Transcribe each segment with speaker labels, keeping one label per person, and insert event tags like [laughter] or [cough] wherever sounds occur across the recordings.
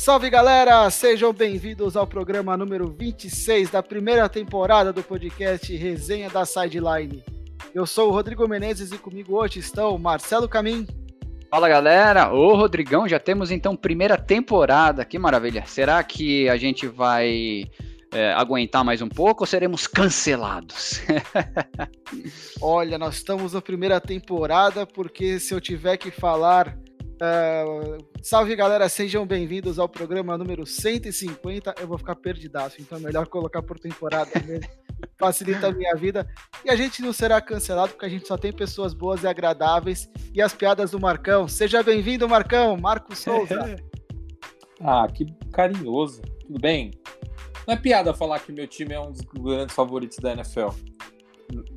Speaker 1: Salve galera, sejam bem-vindos ao programa número 26 da primeira temporada do podcast Resenha da Sideline. Eu sou o Rodrigo Menezes e comigo hoje estão Marcelo Camin.
Speaker 2: Fala galera, ô Rodrigão, já temos então primeira temporada, que maravilha. Será que a gente vai é, aguentar mais um pouco ou seremos cancelados? [laughs]
Speaker 1: Olha, nós estamos na primeira temporada porque se eu tiver que falar Uh, salve galera, sejam bem-vindos ao programa número 150. Eu vou ficar perdidaço, então é melhor colocar por temporada mesmo. [laughs] Facilita a minha vida. E a gente não será cancelado porque a gente só tem pessoas boas e agradáveis. E as piadas do Marcão. Seja bem-vindo, Marcão, Marco Souza. [laughs]
Speaker 3: ah, que carinhoso. Tudo bem? Não é piada falar que meu time é um dos grandes favoritos da NFL.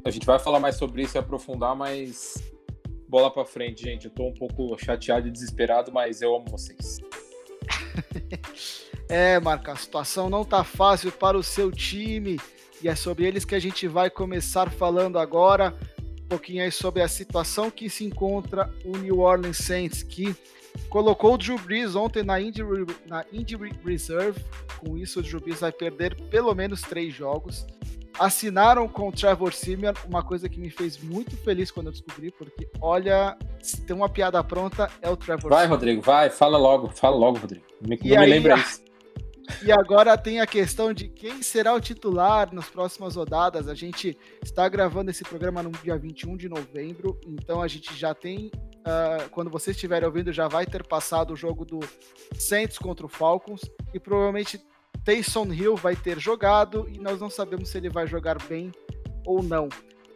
Speaker 3: A gente vai falar mais sobre isso e aprofundar, mas bola para frente, gente. Eu tô um pouco chateado e desesperado, mas eu amo vocês. [laughs]
Speaker 1: é, Marca, a situação não tá fácil para o seu time e é sobre eles que a gente vai começar falando agora. Um pouquinho aí sobre a situação que se encontra o New Orleans Saints, que colocou o Drew Brees ontem na injury, na injury reserve. Com isso, o Drew Brees vai perder pelo menos três jogos assinaram com o Trevor Simeon, uma coisa que me fez muito feliz quando eu descobri, porque olha, se tem uma piada pronta, é o Trevor
Speaker 3: Vai, Simeon. Rodrigo, vai, fala logo, fala logo, Rodrigo. Me, não aí, me lembra [laughs] isso.
Speaker 1: E agora tem a questão de quem será o titular nas próximas rodadas. A gente está gravando esse programa no dia 21 de novembro, então a gente já tem. Uh, quando vocês estiverem ouvindo, já vai ter passado o jogo do Saints contra o Falcons e provavelmente Taysom Hill vai ter jogado e nós não sabemos se ele vai jogar bem ou não.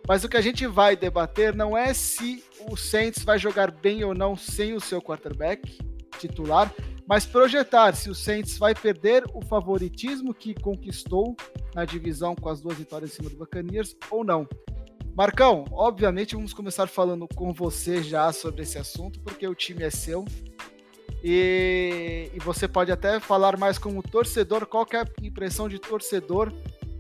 Speaker 1: Mas o que a gente vai debater não é se o Saints vai jogar bem ou não sem o seu quarterback titular, mas projetar se o Saints vai perder o favoritismo que conquistou na divisão com as duas vitórias em cima do Buccaneers ou não. Marcão, obviamente vamos começar falando com você já sobre esse assunto, porque o time é seu. E, e, você pode até falar mais como torcedor, qual é a impressão de torcedor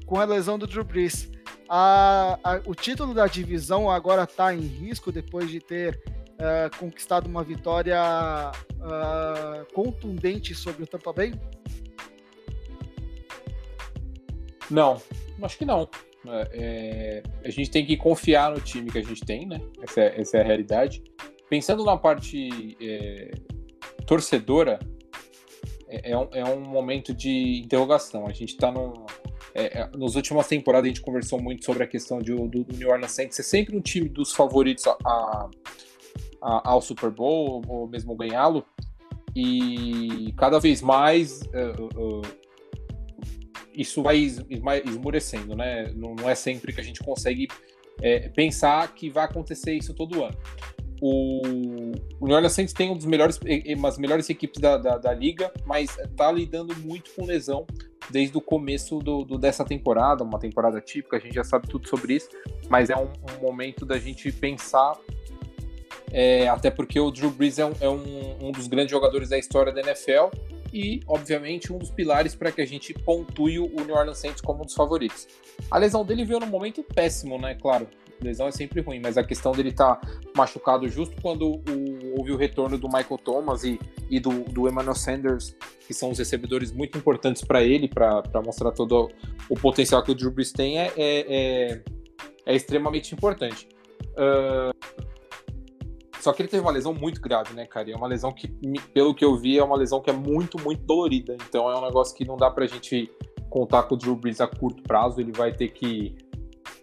Speaker 1: com a lesão do Drew Brees. A, a, o título da divisão agora está em risco depois de ter uh, conquistado uma vitória uh, contundente sobre o Tampa Bay?
Speaker 3: Não, acho que não. É, é, a gente tem que confiar no time que a gente tem, né? Essa é, essa é a realidade. Pensando na parte é, torcedora, é, é, um, é um momento de interrogação. A gente está num. É, é, nas últimas temporadas a gente conversou muito sobre a questão de, do, do New Orleans Saints ser sempre um time dos favoritos a, a, a, ao Super Bowl ou mesmo ganhá-lo. E cada vez mais uh, uh, isso vai esmurecendo, né? Não, não, é sempre que a gente consegue é, pensar que vai acontecer isso todo ano o, New Orleans Saints tem um dos melhores, umas melhores equipes da, da, da, liga, mas está lidando muito com lesão desde o começo do, do, dessa temporada, uma temporada típica, a gente já sabe tudo sobre isso, mas é um, um momento da gente pensar, é, até porque o Drew Brees é, um, é um, um dos grandes jogadores da história da NFL e, obviamente, um dos pilares para que a gente pontue o New Orleans Saints como um dos favoritos. A lesão dele veio num momento péssimo, né? Claro, lesão é sempre ruim, mas a questão dele estar tá machucado justo quando o, houve o retorno do Michael Thomas e, e do, do Emmanuel Sanders, que são os recebedores muito importantes para ele, para mostrar todo o potencial que o Drew Brees tem, é, é, é, é extremamente importante. Uh, só que ele teve uma lesão muito grave, né, cara? E é uma lesão que, pelo que eu vi, é uma lesão que é muito, muito dolorida. Então é um negócio que não dá pra gente contar com o Drew Brees a curto prazo. Ele vai ter que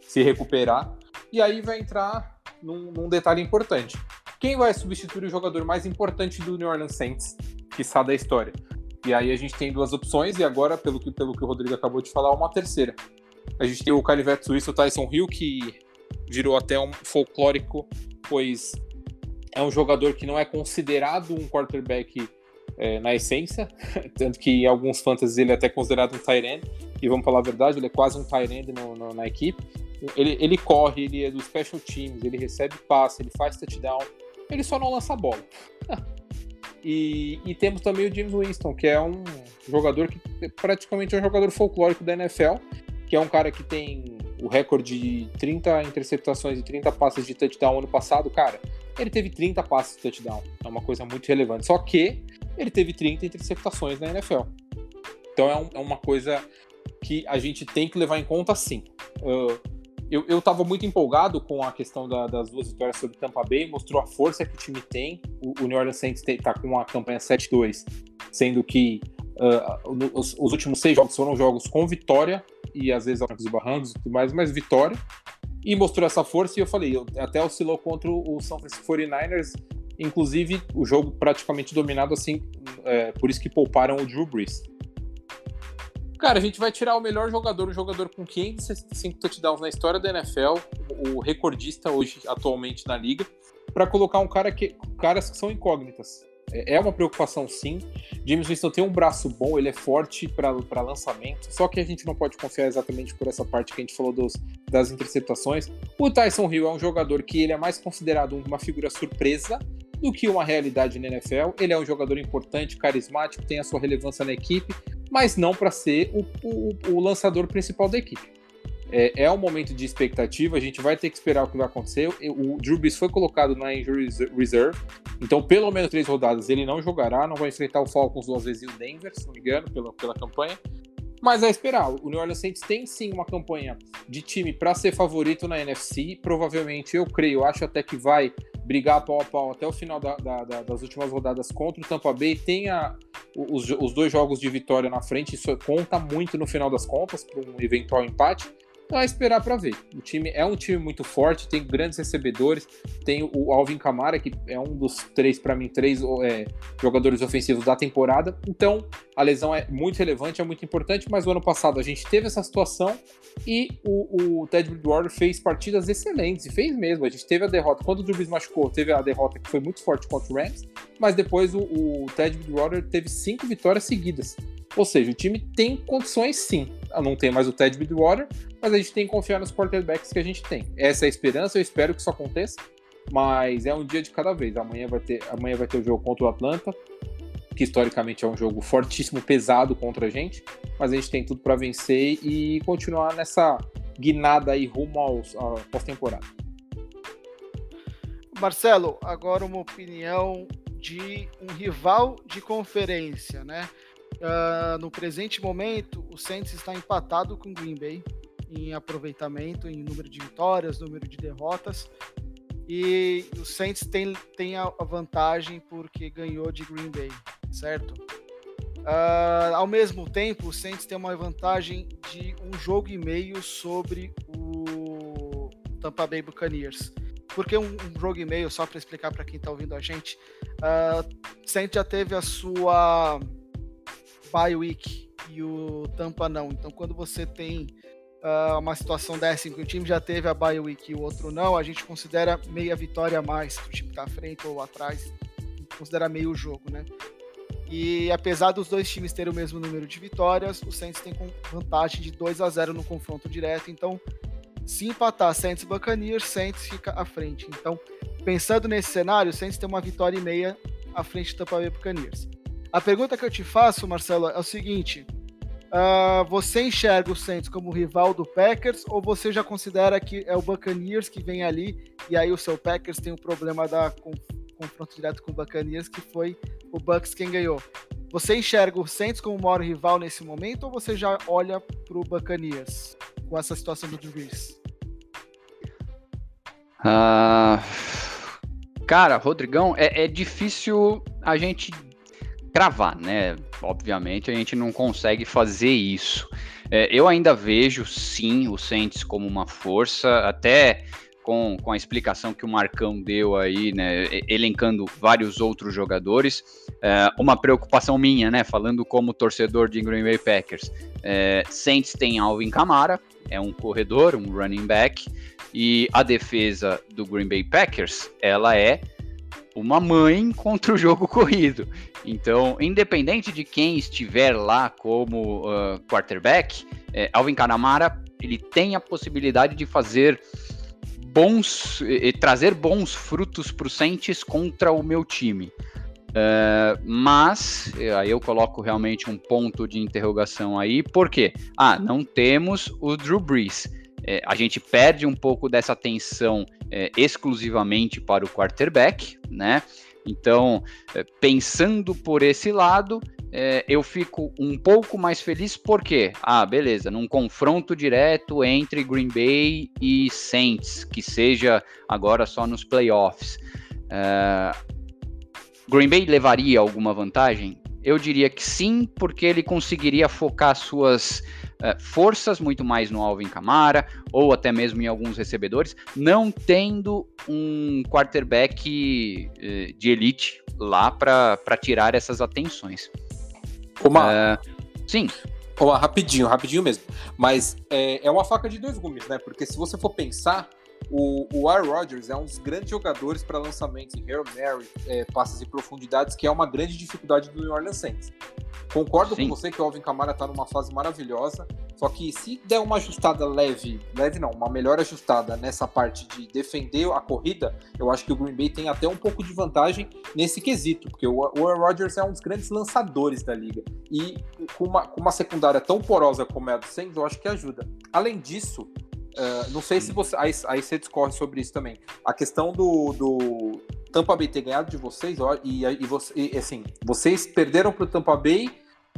Speaker 3: se recuperar. E aí vai entrar num, num detalhe importante. Quem vai substituir o jogador mais importante do New Orleans Saints, que está da história? E aí a gente tem duas opções, e agora, pelo que, pelo que o Rodrigo acabou de falar, uma terceira. A gente tem o canivete suíço Tyson Hill, que virou até um folclórico, pois é um jogador que não é considerado um quarterback é, na essência, [laughs] tanto que em alguns fantasies ele é até considerado um tight e vamos falar a verdade, ele é quase um tight na equipe. Ele, ele corre, ele é do special teams, ele recebe passe, ele faz touchdown, ele só não lança a bola. [laughs] e, e, temos também o James Winston, que é um jogador que praticamente é um jogador folclórico da NFL, que é um cara que tem o recorde de 30 interceptações e 30 passes de touchdown ano passado, cara. Ele teve 30 passes de touchdown, é uma coisa muito relevante. Só que ele teve 30 interceptações na NFL. Então é, um, é uma coisa que a gente tem que levar em conta sim. Uh, eu, eu tava muito empolgado com a questão da, das duas vitórias sobre Tampa Bay, mostrou a força que o time tem. O, o New Orleans Saints está com uma campanha 7-2, sendo que uh, os, os, últimos seis jogos foram jogos com vitória, e às vezes alguns barrancos e tudo mais, mas vitória. E mostrou essa força, e eu falei, eu, até oscilou contra o São Francisco 49ers, inclusive o jogo praticamente dominado assim, é, por isso que pouparam o Drew Brees. Cara, a gente vai tirar o melhor jogador, o jogador com 565 touchdowns na história da NFL, o recordista hoje atualmente na liga, para colocar um cara que caras que são incógnitas. É, é uma preocupação sim. James Winston tem um braço bom, ele é forte para lançamento, só que a gente não pode confiar exatamente por essa parte que a gente falou dos, das interceptações. O Tyson Hill é um jogador que ele é mais considerado uma figura surpresa do que uma realidade na NFL. Ele é um jogador importante, carismático, tem a sua relevância na equipe, mas não para ser o, o, o, lançador principal da equipe. É, é, um momento de expectativa, a gente vai ter que esperar o que vai acontecer. O Drew Brees foi colocado na injury reserve, então pelo menos três rodadas ele não jogará, não vai enfrentar o Falcons duas vezes e o Denver, se não me engano, pela, pela campanha. Mas é esperar. O New Orleans Saints tem sim uma campanha de time para ser favorito na NFC. Provavelmente, eu creio, acho até que vai brigar pau a pau até o final da, da, da, das últimas rodadas contra o Tampa Bay. Tem a, os, os dois jogos de vitória na frente. Isso conta muito no final das contas para um eventual empate. Então é esperar para ver. O time é um time muito forte, tem grandes recebedores, tem o Alvin Kamara, que é um dos três, para mim, três é, jogadores ofensivos da temporada. Então a lesão é muito relevante, é muito importante, mas o ano passado a gente teve essa situação e o, o Ted Bridgewater fez partidas excelentes, e fez mesmo. A gente teve a derrota, quando o Drew machucou, teve a derrota que foi muito forte contra o Rams, mas depois o, o Ted Bridgewater teve cinco vitórias seguidas. Ou seja, o time tem condições sim. Não tem mais o Ted Bridgewater, mas a gente tem que confiar nos quarterbacks que a gente tem. Essa é a esperança, eu espero que isso aconteça, mas é um dia de cada vez. Amanhã vai ter, amanhã vai ter o jogo contra o Atlanta, que historicamente é um jogo fortíssimo, pesado contra a gente, mas a gente tem tudo para vencer e continuar nessa guinada aí rumo aos, à pós-temporada.
Speaker 1: Marcelo, agora uma opinião de um rival de conferência, né? Uh, no presente momento, o Saints está empatado com o Green Bay em aproveitamento, em número de vitórias, número de derrotas. E o Saints tem, tem a vantagem porque ganhou de Green Bay, certo? Uh, ao mesmo tempo, o Saints tem uma vantagem de um jogo e meio sobre o Tampa Bay Buccaneers. Por que um, um jogo e meio? Só para explicar para quem está ouvindo a gente. Uh, Saints já teve a sua bye week e o Tampa não. Então, quando você tem uh, uma situação dessa em que o time já teve a bye week e o outro não, a gente considera meia vitória a mais, o time tá à frente ou atrás, considera meio jogo, né? E apesar dos dois times terem o mesmo número de vitórias, o Saints tem vantagem de 2 a 0 no confronto direto, então se empatar Saints e Buccaneers, Saints fica à frente. Então, pensando nesse cenário, o Saints tem uma vitória e meia à frente do Tampa Bay Buccaneers. A pergunta que eu te faço, Marcelo, é o seguinte: Uh, você enxerga o Saints como rival do Packers ou você já considera que é o Buccaneers que vem ali e aí o seu Packers tem o problema da confronto direto com o Buccaneers que foi o Bucks quem ganhou? Você enxerga o Saints como o maior rival nesse momento ou você já olha para o Buccaneers com essa situação do Brees?
Speaker 2: Uh, cara, Rodrigão, é, é difícil a gente cravar, né? Obviamente a gente não consegue fazer isso. É, eu ainda vejo sim o Saints como uma força, até com, com a explicação que o Marcão deu aí, né? Elencando vários outros jogadores. É, uma preocupação minha, né? Falando como torcedor de Green Bay Packers. É, Saints tem Alvin Kamara, é um corredor, um running back, e a defesa do Green Bay Packers, ela é uma mãe contra o jogo corrido. Então, independente de quem estiver lá como uh, quarterback, é, Alvin Canamara ele tem a possibilidade de fazer bons, e, trazer bons frutos para o Saints contra o meu time. Uh, mas aí eu coloco realmente um ponto de interrogação aí, por quê? Ah, não temos o Drew Brees. É, a gente perde um pouco dessa atenção é, exclusivamente para o quarterback, né? Então, é, pensando por esse lado, é, eu fico um pouco mais feliz porque, ah, beleza, num confronto direto entre Green Bay e Saints, que seja agora só nos playoffs, é, Green Bay levaria alguma vantagem? Eu diria que sim, porque ele conseguiria focar suas uh, forças muito mais no Alvin Kamara ou até mesmo em alguns recebedores, não tendo um quarterback uh, de elite lá para tirar essas atenções.
Speaker 3: Uma...
Speaker 2: Uh, sim.
Speaker 3: Uma, rapidinho, rapidinho mesmo. Mas é, é uma faca de dois gumes, né? Porque se você for pensar, o, o Aaron Rodgers é um dos grandes jogadores para lançamentos em Hail Mary, é, passes e profundidades, que é uma grande dificuldade do New Orleans Saints. Concordo Sim. com você que o Alvin Kamara está numa fase maravilhosa, só que se der uma ajustada leve, leve não, uma melhor ajustada nessa parte de defender a corrida, eu acho que o Green Bay tem até um pouco de vantagem nesse quesito, porque o Aaron Rodgers é um dos grandes lançadores da liga. E com uma, com uma secundária tão porosa como é a do Saints, eu acho que ajuda. Além disso, Uh, não sei se você. Aí, aí, você discorre sobre isso também. A questão do, do Tampa Bay ter ganhado de vocês, ó, e, e, você, e assim, vocês perderam pro Tampa Bay,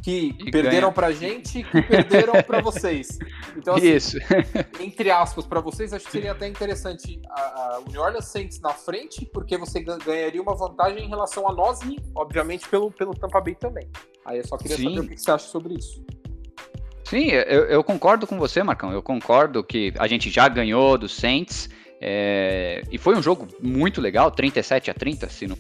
Speaker 3: que e perderam ganha. pra gente, que perderam pra vocês. Então, assim,
Speaker 2: isso. [laughs]
Speaker 3: entre aspas, para vocês, acho que seria até interessante a, a, o New Orleans Saints na frente, porque você ganharia uma vantagem em relação a nós e, obviamente, pelo, pelo Tampa Bay também. Aí eu só queria Sim. saber o que você acha sobre isso.
Speaker 2: Sim, eu, eu, concordo com você, Marcão. Eu concordo que a gente já ganhou do Saints. É, e foi um jogo muito legal, 37 a 30, se não.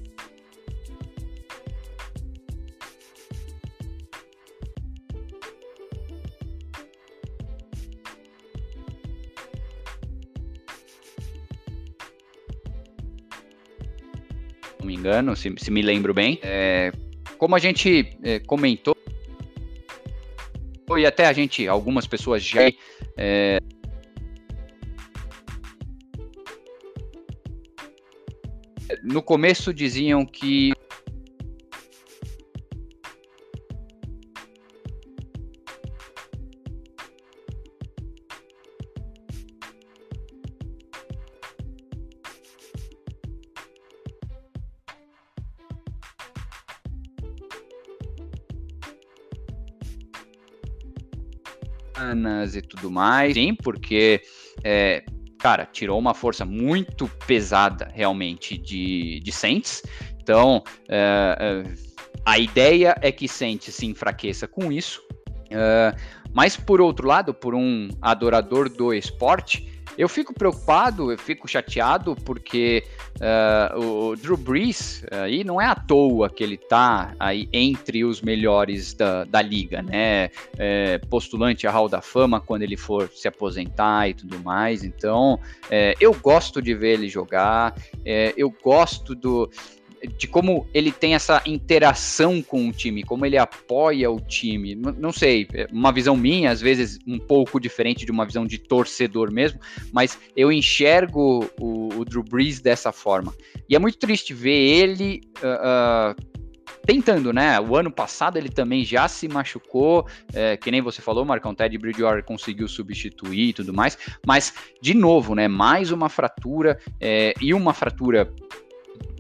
Speaker 2: Não me engano, se, se me lembro bem. É, como a gente é, comentou e até a gente, algumas pessoas já é, no começo diziam que mais. Sim, porque, é, cara, tirou uma força muito pesada realmente de, de Saints. Então, é, é, a ideia é que Saints se enfraqueça com isso. É, mas, por outro lado, por um adorador do esporte, eu fico preocupado, eu fico chateado, porque uh, o Drew Brees aí não é à toa que ele tá aí entre os melhores da, da liga, né? É, postulante a Hall da Fama quando ele for se aposentar e tudo mais. Então, é, eu gosto de ver ele jogar, é, eu gosto do de como ele tem essa interação com o time, como ele apoia o time. Não sei, é uma visão minha, às vezes um pouco diferente de uma visão de torcedor mesmo, mas eu enxergo o, o Drew Brees dessa forma. E é muito triste ver ele. Uh, uh, tentando, né? O ano passado ele também já se machucou, é, que nem você falou, Marcão, Ted Bridgewater conseguiu substituir e tudo mais, mas de novo, né? Mais uma fratura é, e uma fratura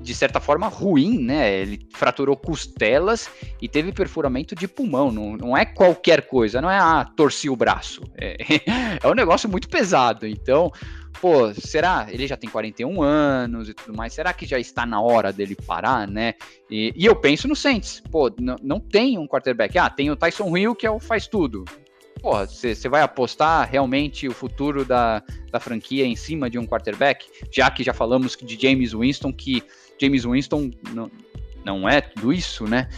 Speaker 2: de certa forma ruim, né? Ele fraturou costelas e teve perfuramento de pulmão. Não, não é qualquer coisa, não é ah, torci o braço. [laughs] É, é um negócio muito pesado. Então, pô, será? Ele já tem 41 anos e tudo mais. Será que já está na hora dele parar, né? E, e eu penso no Saints. Pô, não, tem um quarterback. Ah, tem o Tyson Hill que é o faz tudo porra, você vai apostar realmente o futuro da, da franquia em cima de um quarterback? Já que já falamos de James Winston, que James Winston não, não é tudo isso, né?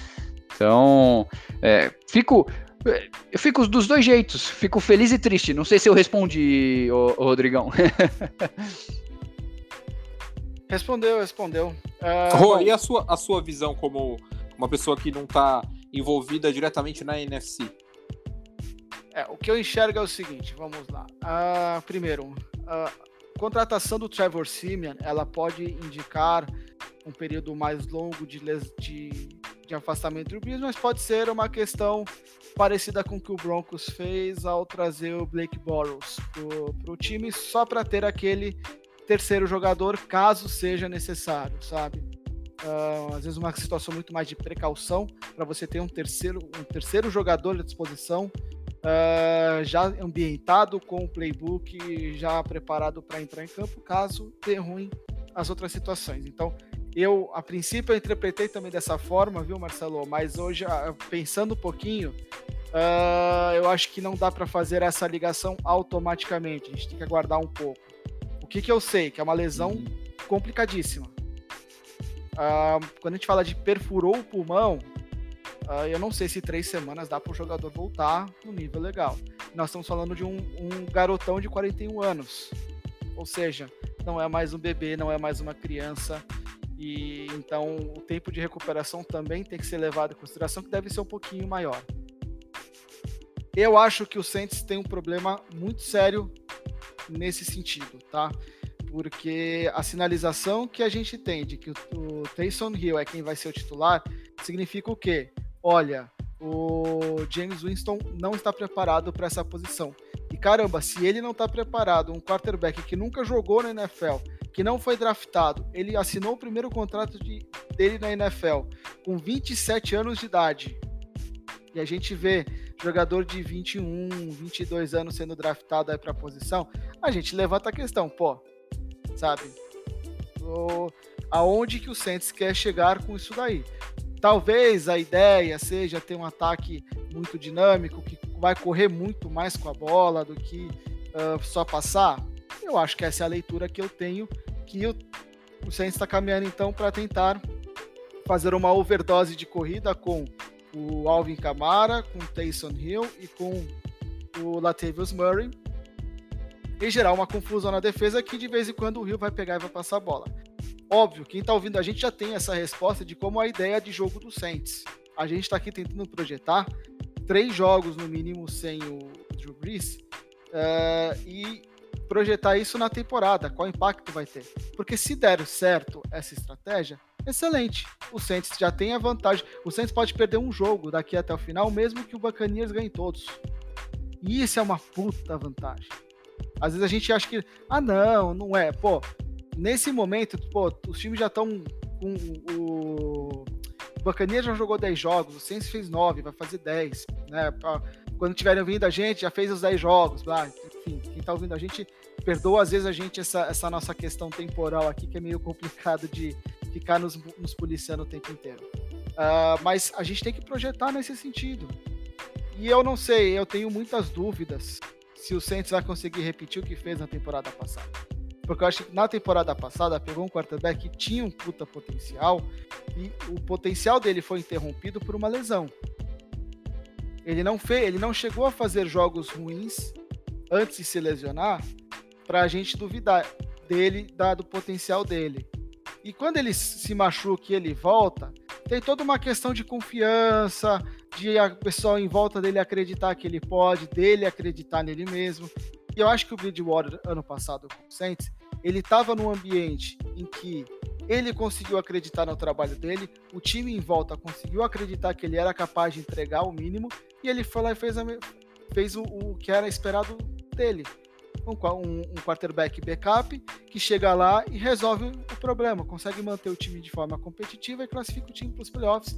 Speaker 2: Então, é, fico. Eu fico dos dois jeitos, fico feliz e triste. Não sei se eu respondi, ô, ô Rodrigão. [laughs]
Speaker 1: respondeu, respondeu.
Speaker 3: Uh, Rô, e a sua, a sua visão como uma pessoa que não está envolvida diretamente na NFC?
Speaker 1: É, o que eu enxergo é o seguinte, vamos lá. Uh, primeiro, a contratação do Trevor Simeon, ela pode indicar um período mais longo de, de, de afastamento do Brees, mas pode ser uma questão parecida com o que o Broncos fez ao trazer o Blake Bortles para o time, só para ter aquele terceiro jogador, caso seja necessário, sabe? uh, às vezes uma situação muito mais de precaução para você ter um terceiro, um terceiro jogador à disposição, uh, já ambientado com o playbook já preparado para entrar em campo, caso dê ruim as outras situações. Então, eu, a princípio, eu interpretei também dessa forma, viu, Marcelo? Mas hoje, ah, pensando um pouquinho, uh, eu acho que não dá para fazer essa ligação automaticamente. A gente tem que aguardar um pouco. O que, que eu sei? Que é uma lesão uhum. complicadíssima. Uh, quando a gente fala de perfurou o pulmão, uh, eu não sei se três semanas dá para o jogador voltar no nível legal. Nós estamos falando de um, um garotão de 41 anos. Ou seja, não é mais um bebê, não é mais uma criança. E então o tempo de recuperação também tem que ser levado em consideração, que deve ser um pouquinho maior. Eu acho que o Saints tem um problema muito sério nesse sentido, tá? Porque a sinalização que a gente tem de que o, Taysom Hill é quem vai ser o titular significa o quê? Olha, o James Winston não está preparado para essa posição. E caramba, se ele não está preparado, um quarterback que nunca jogou na NFL, que não foi draftado, ele assinou o primeiro contrato de, dele na NFL com 27 anos de idade. E a gente vê jogador de 21, 22 anos sendo draftado aí para a posição, a gente levanta a questão, pô, sabe? O, aonde que o Saints quer chegar com isso daí? Talvez a ideia seja ter um ataque muito dinâmico, que vai correr muito mais com a bola do que uh, só passar. Eu acho que essa é a leitura que eu tenho, que o, Saints está caminhando então para tentar fazer uma overdose de corrida com o Alvin Kamara, com o Taysom Hill e com o Latavius Murray e gerar uma confusão na defesa que de vez em quando o Hill vai pegar e vai passar a bola. Óbvio, quem está ouvindo a gente já tem essa resposta de como a ideia de jogo do Saints. A gente está aqui tentando projetar três jogos no mínimo sem o Drew Brees uh, e projetar isso na temporada, qual impacto vai ter. Porque se der certo essa estratégia, excelente. O Saints já tem a vantagem. O Saints pode perder um jogo daqui até o final, mesmo que o Buccaneers ganhe todos. E isso é uma puta vantagem. Às vezes a gente acha que, ah, não, não é. Pô, nesse momento, pô, os times já estão com o. O Buccaneers já jogou 10 jogos, o Saints fez 9, vai fazer 10, né? Quando tiverem ouvindo a gente, já fez os 10 jogos, enfim, quem tá ouvindo a gente, perdoa às vezes a gente essa, essa nossa questão temporal aqui, que é meio complicado de, ficar nos, nos policiando o tempo inteiro. Uh, mas a gente tem que projetar nesse sentido. E eu não sei, eu tenho muitas dúvidas se o Saints vai conseguir repetir o que fez na temporada passada. Porque eu acho que na temporada passada pegou um quarterback que tinha um puta potencial e o potencial dele foi interrompido por uma lesão. Ele não fez, ele não chegou a fazer jogos ruins antes de se lesionar para a gente duvidar dele, dado o potencial dele. E quando ele se machuca e ele volta, tem toda uma questão de confiança, de a pessoa em volta dele acreditar que ele pode, dele acreditar nele mesmo. E eu acho que o Bridgewater, ano passado, com o Saints, ele estava num ambiente em que ele conseguiu acreditar no trabalho dele, o time em volta conseguiu acreditar que ele era capaz de entregar o mínimo, e ele foi lá e fez, a, fez o, o que era esperado dele. Um, um quarterback backup que chega lá e resolve o problema, consegue manter o time de forma competitiva e classifica o time para os playoffs,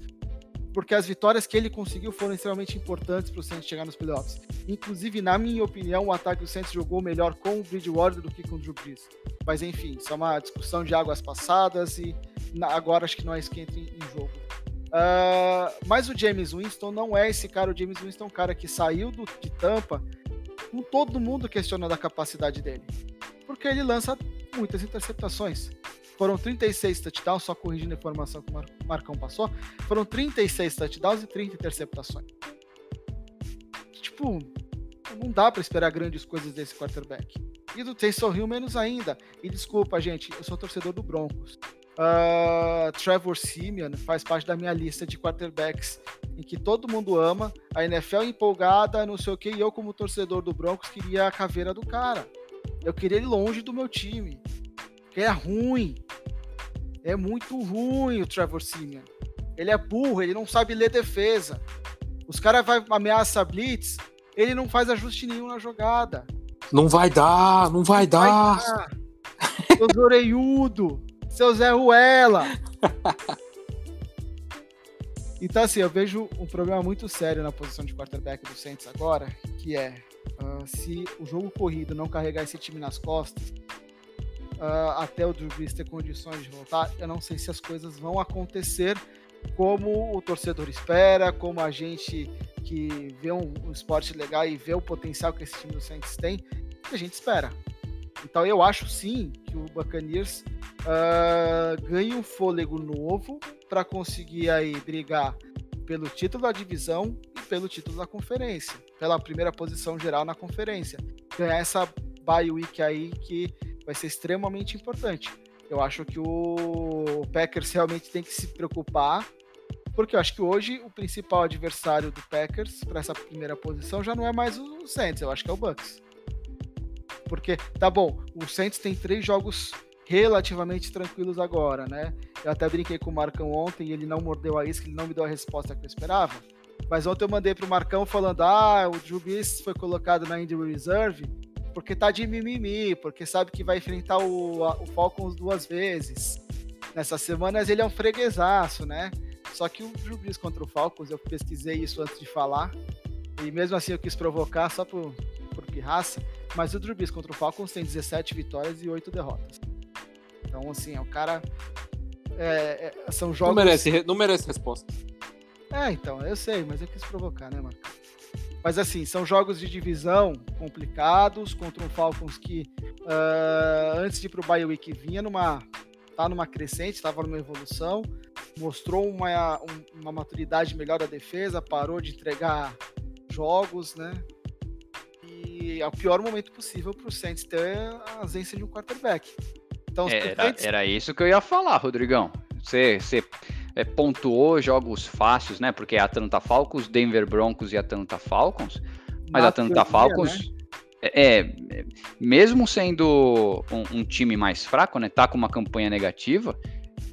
Speaker 1: porque as vitórias que ele conseguiu foram extremamente importantes para o Saints chegar nos playoffs. Inclusive, na minha opinião, o ataque do Saints jogou melhor com o Bridgewater do que com o Drew Brees. Mas enfim, isso é uma discussão de águas passadas e agora acho que não é que entra em jogo. Uh, mas o James Winston não é esse cara. O James Winston é um cara que saiu do, de Tampa com todo mundo questionando a capacidade dele. Porque ele lança muitas interceptações. Foram 36 touchdowns, só corrigindo a informação que o Marcão passou. Foram 36 touchdowns e 30 interceptações. Tipo, não dá para esperar grandes coisas desse quarterback. E do Taysom Hill menos ainda. E desculpa, gente, eu sou torcedor do Broncos. Uh, Trevor Simeon faz parte da minha lista de quarterbacks em que todo mundo ama, a NFL empolgada, não sei o que, e eu, como torcedor do Broncos, queria a caveira do cara. Eu queria ele longe do meu time. Porque é ruim. É muito ruim o Trevor Simeon. Ele é burro, ele não sabe ler defesa. Os caras vai ameaça blitz, ele não faz ajuste nenhum na jogada.
Speaker 3: Não vai dar, não vai não dar. Vai dar.
Speaker 1: Os oreiudo Seu Zé Ruela! [laughs] então, assim, eu vejo um problema muito sério na posição de quarterback do Saints agora, que é uh, se o jogo corrido não carregar esse time nas costas, uh, até o Drew Brees ter condições de voltar, eu não sei se as coisas vão acontecer como o torcedor espera, como a gente que vê um, um esporte legal e vê o potencial que esse time do Saints tem, a gente espera. Então eu acho sim que o Buccaneers uh, ganha um fôlego novo para conseguir aí brigar pelo título da divisão e pelo título da conferência, pela primeira posição geral na conferência. Ganhar essa bye week aí que vai ser extremamente importante. Eu acho que o Packers realmente tem que se preocupar, porque eu acho que hoje o principal adversário do Packers para essa primeira posição já não é mais o Saints, eu acho que é o Bucks. Porque, tá bom, o Saints tem três jogos relativamente tranquilos agora, né? Eu até brinquei com o Marcão ontem e ele não mordeu a isca, ele não me deu a resposta que eu esperava. Mas ontem eu mandei pro Marcão falando: ah, o Drew Brees foi colocado na Injury Reserve porque tá de mimimi, porque sabe que vai enfrentar o, o Falcons duas vezes. Nessas semanas ele é um freguesaço, né? Só que o Drew Brees contra o Falcons, eu pesquisei isso antes de falar, e mesmo assim eu quis provocar só por, por pirraça, mas o Drew Brees contra o Falcons tem 17 vitórias e 8 derrotas. Então, assim, é o cara. É, é, são jogos.
Speaker 3: Não merece, não merece resposta.
Speaker 1: É, então, eu sei, mas eu quis provocar, né, Marco? Mas assim, são jogos de divisão complicados contra um Falcons que uh, antes de ir pro Bye Week vinha numa tá numa crescente, estava numa evolução, mostrou uma, uma maturidade melhor da defesa, parou de entregar jogos, né? E é o pior momento possível para o Saints ter a ausência de um quarterback.
Speaker 2: Então, era, era isso que eu ia falar, Rodrigão. Você, você é, pontuou jogos fáceis, né? Porque é Atlanta Falcons, Denver Broncos e Atlanta Falcons. Mas a Atlanta Falcons, né? É, é, mesmo sendo um, um, time mais fraco, né? Tá com uma campanha negativa,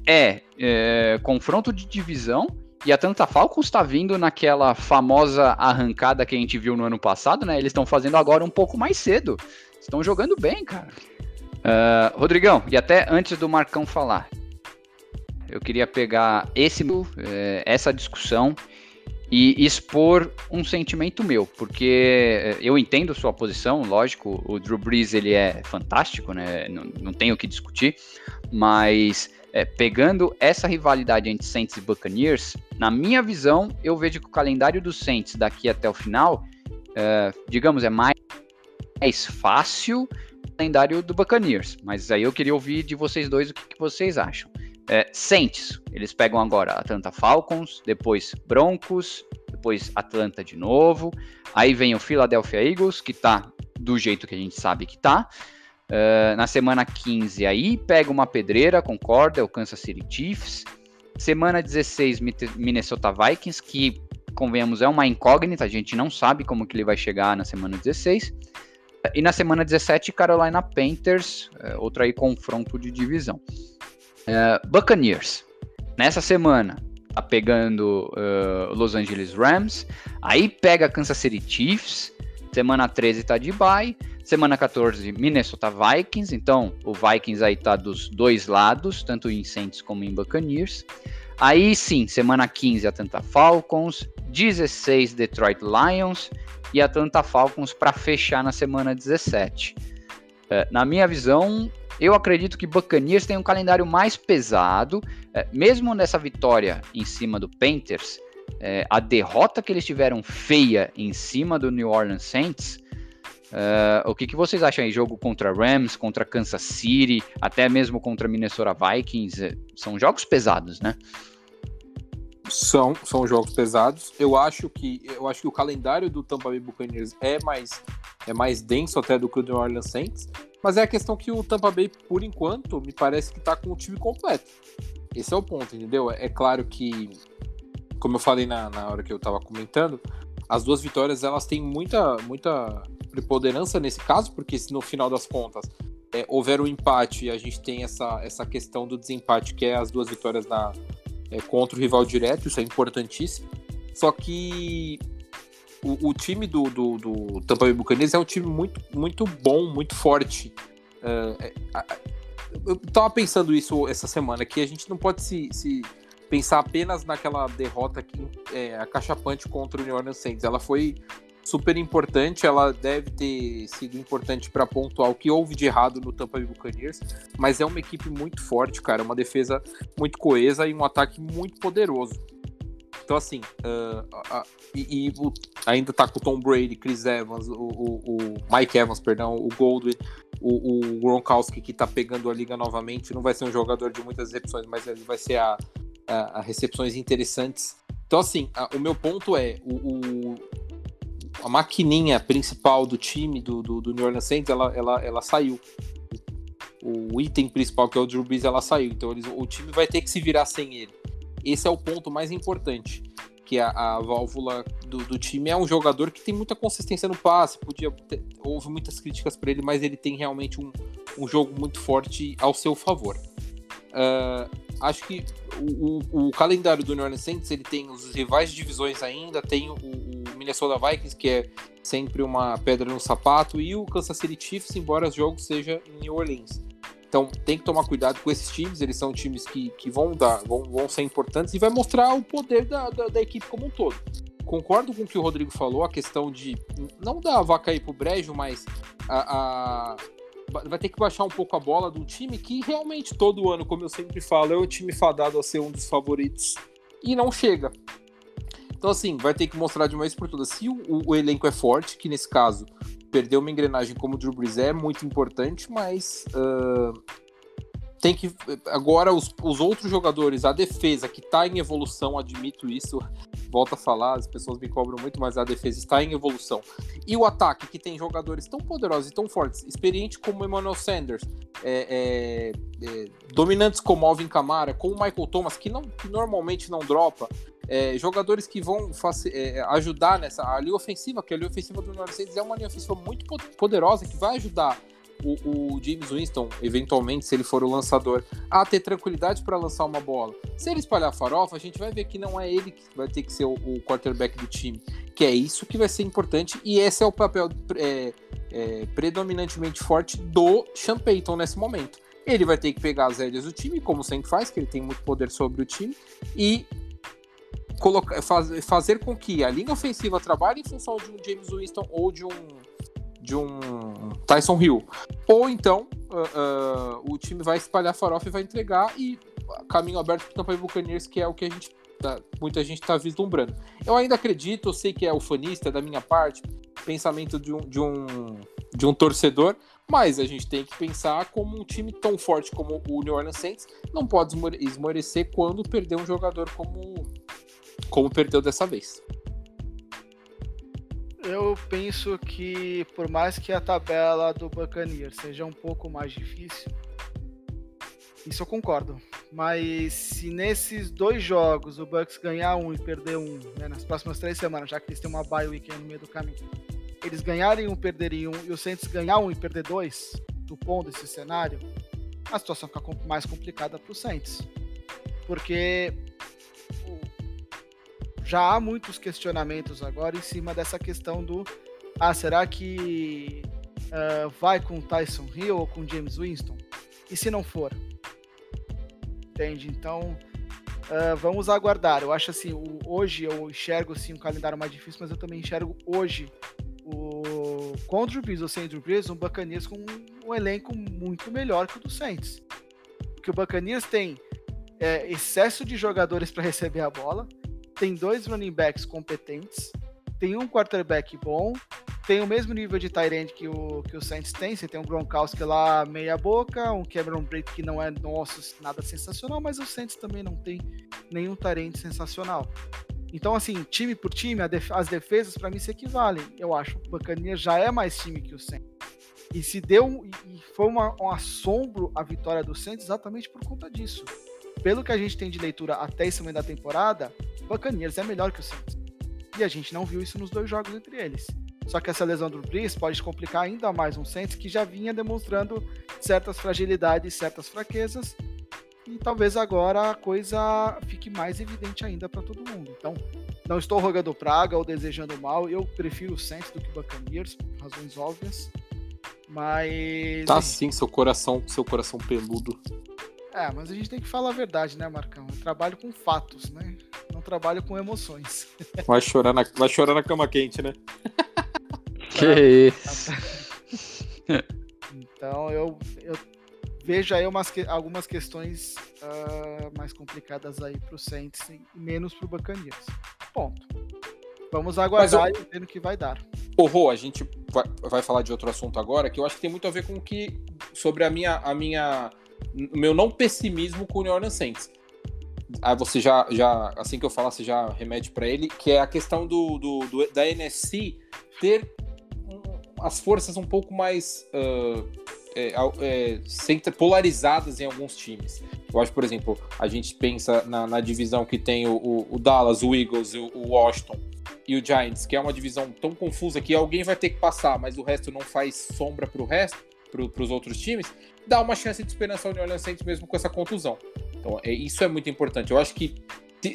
Speaker 2: é, é confronto de divisão. E a Atlanta Falcons está vindo naquela famosa arrancada que a gente viu no ano passado, né? Eles estão fazendo agora um pouco mais cedo. Estão jogando bem, cara. Uh, Rodrigão, e até antes do Marcão falar, eu queria pegar esse, é, essa discussão e expor um sentimento meu, porque é, eu entendo sua posição, lógico, o Drew Brees ele é fantástico, né? Não, não tenho o que discutir, mas é, pegando essa rivalidade entre Saints e Buccaneers, na minha visão, eu vejo que o calendário dos Saints daqui até o final, é, digamos, é mais, fácil calendário do Buccaneers, mas aí eu queria ouvir de vocês dois o que, que vocês acham. É, Saints, eles pegam agora Atlanta Falcons, depois Broncos, depois Atlanta de novo. Aí vem o Philadelphia Eagles, que tá do jeito que a gente sabe que tá. Uh, na semana 15 aí pega uma pedreira, concorda, o Kansas City Chiefs. Semana 16, Minnesota Vikings, que, convenhamos, é uma incógnita, a gente não sabe como que ele vai chegar na semana 16. E na semana 17, Carolina Panthers, uh, outro aí confronto de divisão. Uh, Buccaneers, nessa semana, tá pegando uh, Los Angeles Rams, aí pega Kansas City Chiefs, semana 13 tá de bye, semana 14 Minnesota Vikings, então o Vikings aí tá dos dois lados, tanto em Saints como em Buccaneers. Aí sim, semana 15 Atlanta Falcons, 16 Detroit Lions. E Atlanta Falcons para fechar na semana 17. Uh, eh, na minha visão, eu acredito que Buccaneers tem um calendário mais pesado, é, mesmo nessa vitória em cima do Panthers, é, a derrota que eles tiveram feia em cima do New Orleans Saints. É, o que, que vocês acham aí? Jogo contra Rams, contra Kansas City, até mesmo contra Minnesota Vikings, é, são jogos pesados, né?
Speaker 3: São, são jogos pesados. Eu acho que eu acho que o calendário do Tampa Bay Buccaneers é mais é mais denso até do que o do New Orleans Saints. Mas é a questão que o Tampa Bay, por enquanto, me parece que tá com o time completo. Esse é o ponto, entendeu? É claro que, como eu falei na, na hora que eu tava comentando, as duas vitórias elas têm muita, muita preponderância nesse caso, porque se no final das contas é, houver um empate e a gente tem essa, essa questão do desempate, que é as duas vitórias na, é, contra o rival direto, isso é importantíssimo. Só que o, o time do, do, do, Tampa Bay Buccaneers é um time muito, muito bom, muito forte. Uh, eu tava pensando isso essa semana, que a gente não pode se, se pensar apenas naquela derrota que é, acachapante contra o New Orleans Saints. Ela foi super importante, ela deve ter sido importante para pontuar o que houve de errado no Tampa Bay Buccaneers, mas é uma equipe muito forte, cara, uma defesa muito coesa e um ataque muito poderoso. Então, assim, uh, uh, uh, e, e ainda tá com o Tom Brady, Chris Evans, o, o, o Mike Evans, perdão, o Goldwyn, o, o, Gronkowski que tá pegando a liga novamente. Não vai ser um jogador de muitas recepções, mas ele vai ser a, a, a recepções interessantes. Então, assim, o meu ponto é: o, a maquininha principal do time do, do, do New Orleans Saints, ela, ela, ela saiu. O item principal, que é o Drew Brees, ela saiu. Então, eles, o time vai ter que se virar sem ele. Esse é o ponto mais importante, que a, a válvula do, do, time é um jogador que tem muita consistência no passe, podia ter, houve muitas críticas para ele, mas ele tem realmente um, um jogo muito forte ao seu favor. Uh, acho que o, o, o, calendário do New Orleans Saints ele tem os rivais de divisões ainda, tem o, o, Minnesota Vikings que é sempre uma pedra no sapato e o Kansas City Chiefs, embora o jogo seja em New Orleans. Então tem que tomar cuidado com esses times, eles são times que, que vão dar, vão, vão ser importantes e vai mostrar o poder da, da, da equipe como um todo. Concordo com o que o Rodrigo falou, a questão de não dar a vaca aí pro brejo, mas a, a vai ter que baixar um pouco a bola um time que realmente todo ano, como eu sempre falo, é o time fadado a ser um dos favoritos e não chega. Então, assim, vai ter que mostrar de uma vez por todas se o, o, elenco é forte, que nesse caso perder uma engrenagem como o Drew Brees é muito importante, mas uh, tem que. Agora, os, os outros jogadores, a defesa que está em evolução, admito isso, volto a falar, as pessoas me cobram muito, mas a defesa está em evolução. E o ataque, que tem jogadores tão poderosos e tão fortes, experientes como Emmanuel Sanders, é, é, é, dominantes como Alvin Kamara, como Michael Thomas, que, não, que normalmente não dropa, é, jogadores que vão é, ajudar nessa a linha ofensiva, que a linha ofensiva do Orleans é uma linha ofensiva muito poderosa que vai ajudar o, o, James Winston, eventualmente, se ele for o lançador, a ter tranquilidade para lançar uma bola. Se ele espalhar farofa, a gente vai ver que não é ele que vai ter que ser o, o quarterback do time, que é isso que vai ser importante e esse é o papel é, é, predominantemente forte do Sean Payton nesse momento. Ele vai ter que pegar as rédeas do time, como sempre faz, que ele tem muito poder sobre o time, e colocar, faz, fazer com que a linha ofensiva trabalhe em função de um James Winston ou de um de um Tyson Hill. Ou então uh, uh, o time vai espalhar farofa e vai entregar e caminho aberto para o Tampa Bay Buccaneers, que é o que a gente tá, muita gente está vislumbrando. Eu ainda acredito, eu sei que é ufanista da minha parte, pensamento de um, de um, de um torcedor, mas a gente tem que pensar como um time tão forte como o New Orleans Saints não pode esmorecer quando perder um jogador como, como perdeu dessa vez
Speaker 1: eu penso que por mais que a tabela do Buccaneers seja um pouco mais difícil, isso eu concordo. Mas se nesses dois jogos o Bucks ganhar um e perder um, né, nas próximas três semanas, já que eles têm uma bye week no meio do caminho, eles ganharem um, perderem um, e o Saints ganhar um e perder dois, supondo esse cenário, a situação fica mais complicada para o Saints. Porque já há muitos questionamentos agora em cima dessa questão do ah, será que uh, vai com Tyson Hill ou com James Winston? E se não for? Entende? Então, uh, vamos aguardar. Eu acho assim, o, hoje eu enxergo sim um calendário mais difícil, mas eu também enxergo hoje o contra o Brees ou sem o Brees, um Buccaneers com um, um elenco muito melhor que o do Saints. Porque o Buccaneers tem é, excesso de jogadores para receber a bola, tem dois running backs competentes, tem um quarterback bom, tem o mesmo nível de tight end que o, que o Saints tem. Você tem um Gronkowski lá meia boca, um Cameron Brate que não é, nosso, nada sensacional, mas o Saints também não tem nenhum tight end sensacional. Então, assim, time por time, def as defesas para mim se equivalem. Eu acho que o Buccaneers já é mais time que o Saints. E se deu e foi uma, um assombro a vitória do Saints exatamente por conta disso. Pelo que a gente tem de leitura até esse momento da temporada, Buccaneers é melhor que o Saints. E a gente não viu isso nos dois jogos entre eles. Só que essa lesão do Brees pode complicar ainda mais um Saints que já vinha demonstrando certas fragilidades, certas fraquezas. E talvez agora a coisa fique mais evidente ainda para todo mundo. Então, não estou rogando praga ou desejando mal. Eu prefiro o Saints do que o Buccaneers, por razões óbvias. Mas.
Speaker 3: Tá sim, seu coração, seu coração peludo.
Speaker 1: É, mas a gente tem que falar a verdade, né, Marcão? Eu trabalho com fatos, né? Não trabalho com emoções. [laughs]
Speaker 3: Vai chorar na, vai chorar na cama quente, né?
Speaker 2: Que isso.
Speaker 1: Então eu, eu vejo aí umas, algumas questões ah, mais complicadas aí pro Saints e menos pro Buccaneers. Ponto. Vamos aguardar e ver no que vai dar.
Speaker 3: Ô, Rô, a gente vai, vai falar de outro assunto agora que eu acho que tem muito a ver com o que. sobre a minha. A minha meu não pessimismo com o New Orleans Saints. Aí você já, já assim que eu falar, você já remete para ele, que é a questão do, do, do- da NFC ter as forças um pouco mais ah, é, é, polarizadas em alguns times. Eu acho, por exemplo, a gente pensa na, na divisão que tem o, o- o Dallas, o Eagles, o, o Washington e o Giants, que é uma divisão tão confusa que alguém vai ter que passar, mas o resto não faz sombra pro resto, pro, pros outros times, dá uma chance de esperança ao New Orleans Saints mesmo com essa contusão. Então, é, isso é muito importante. Eu acho que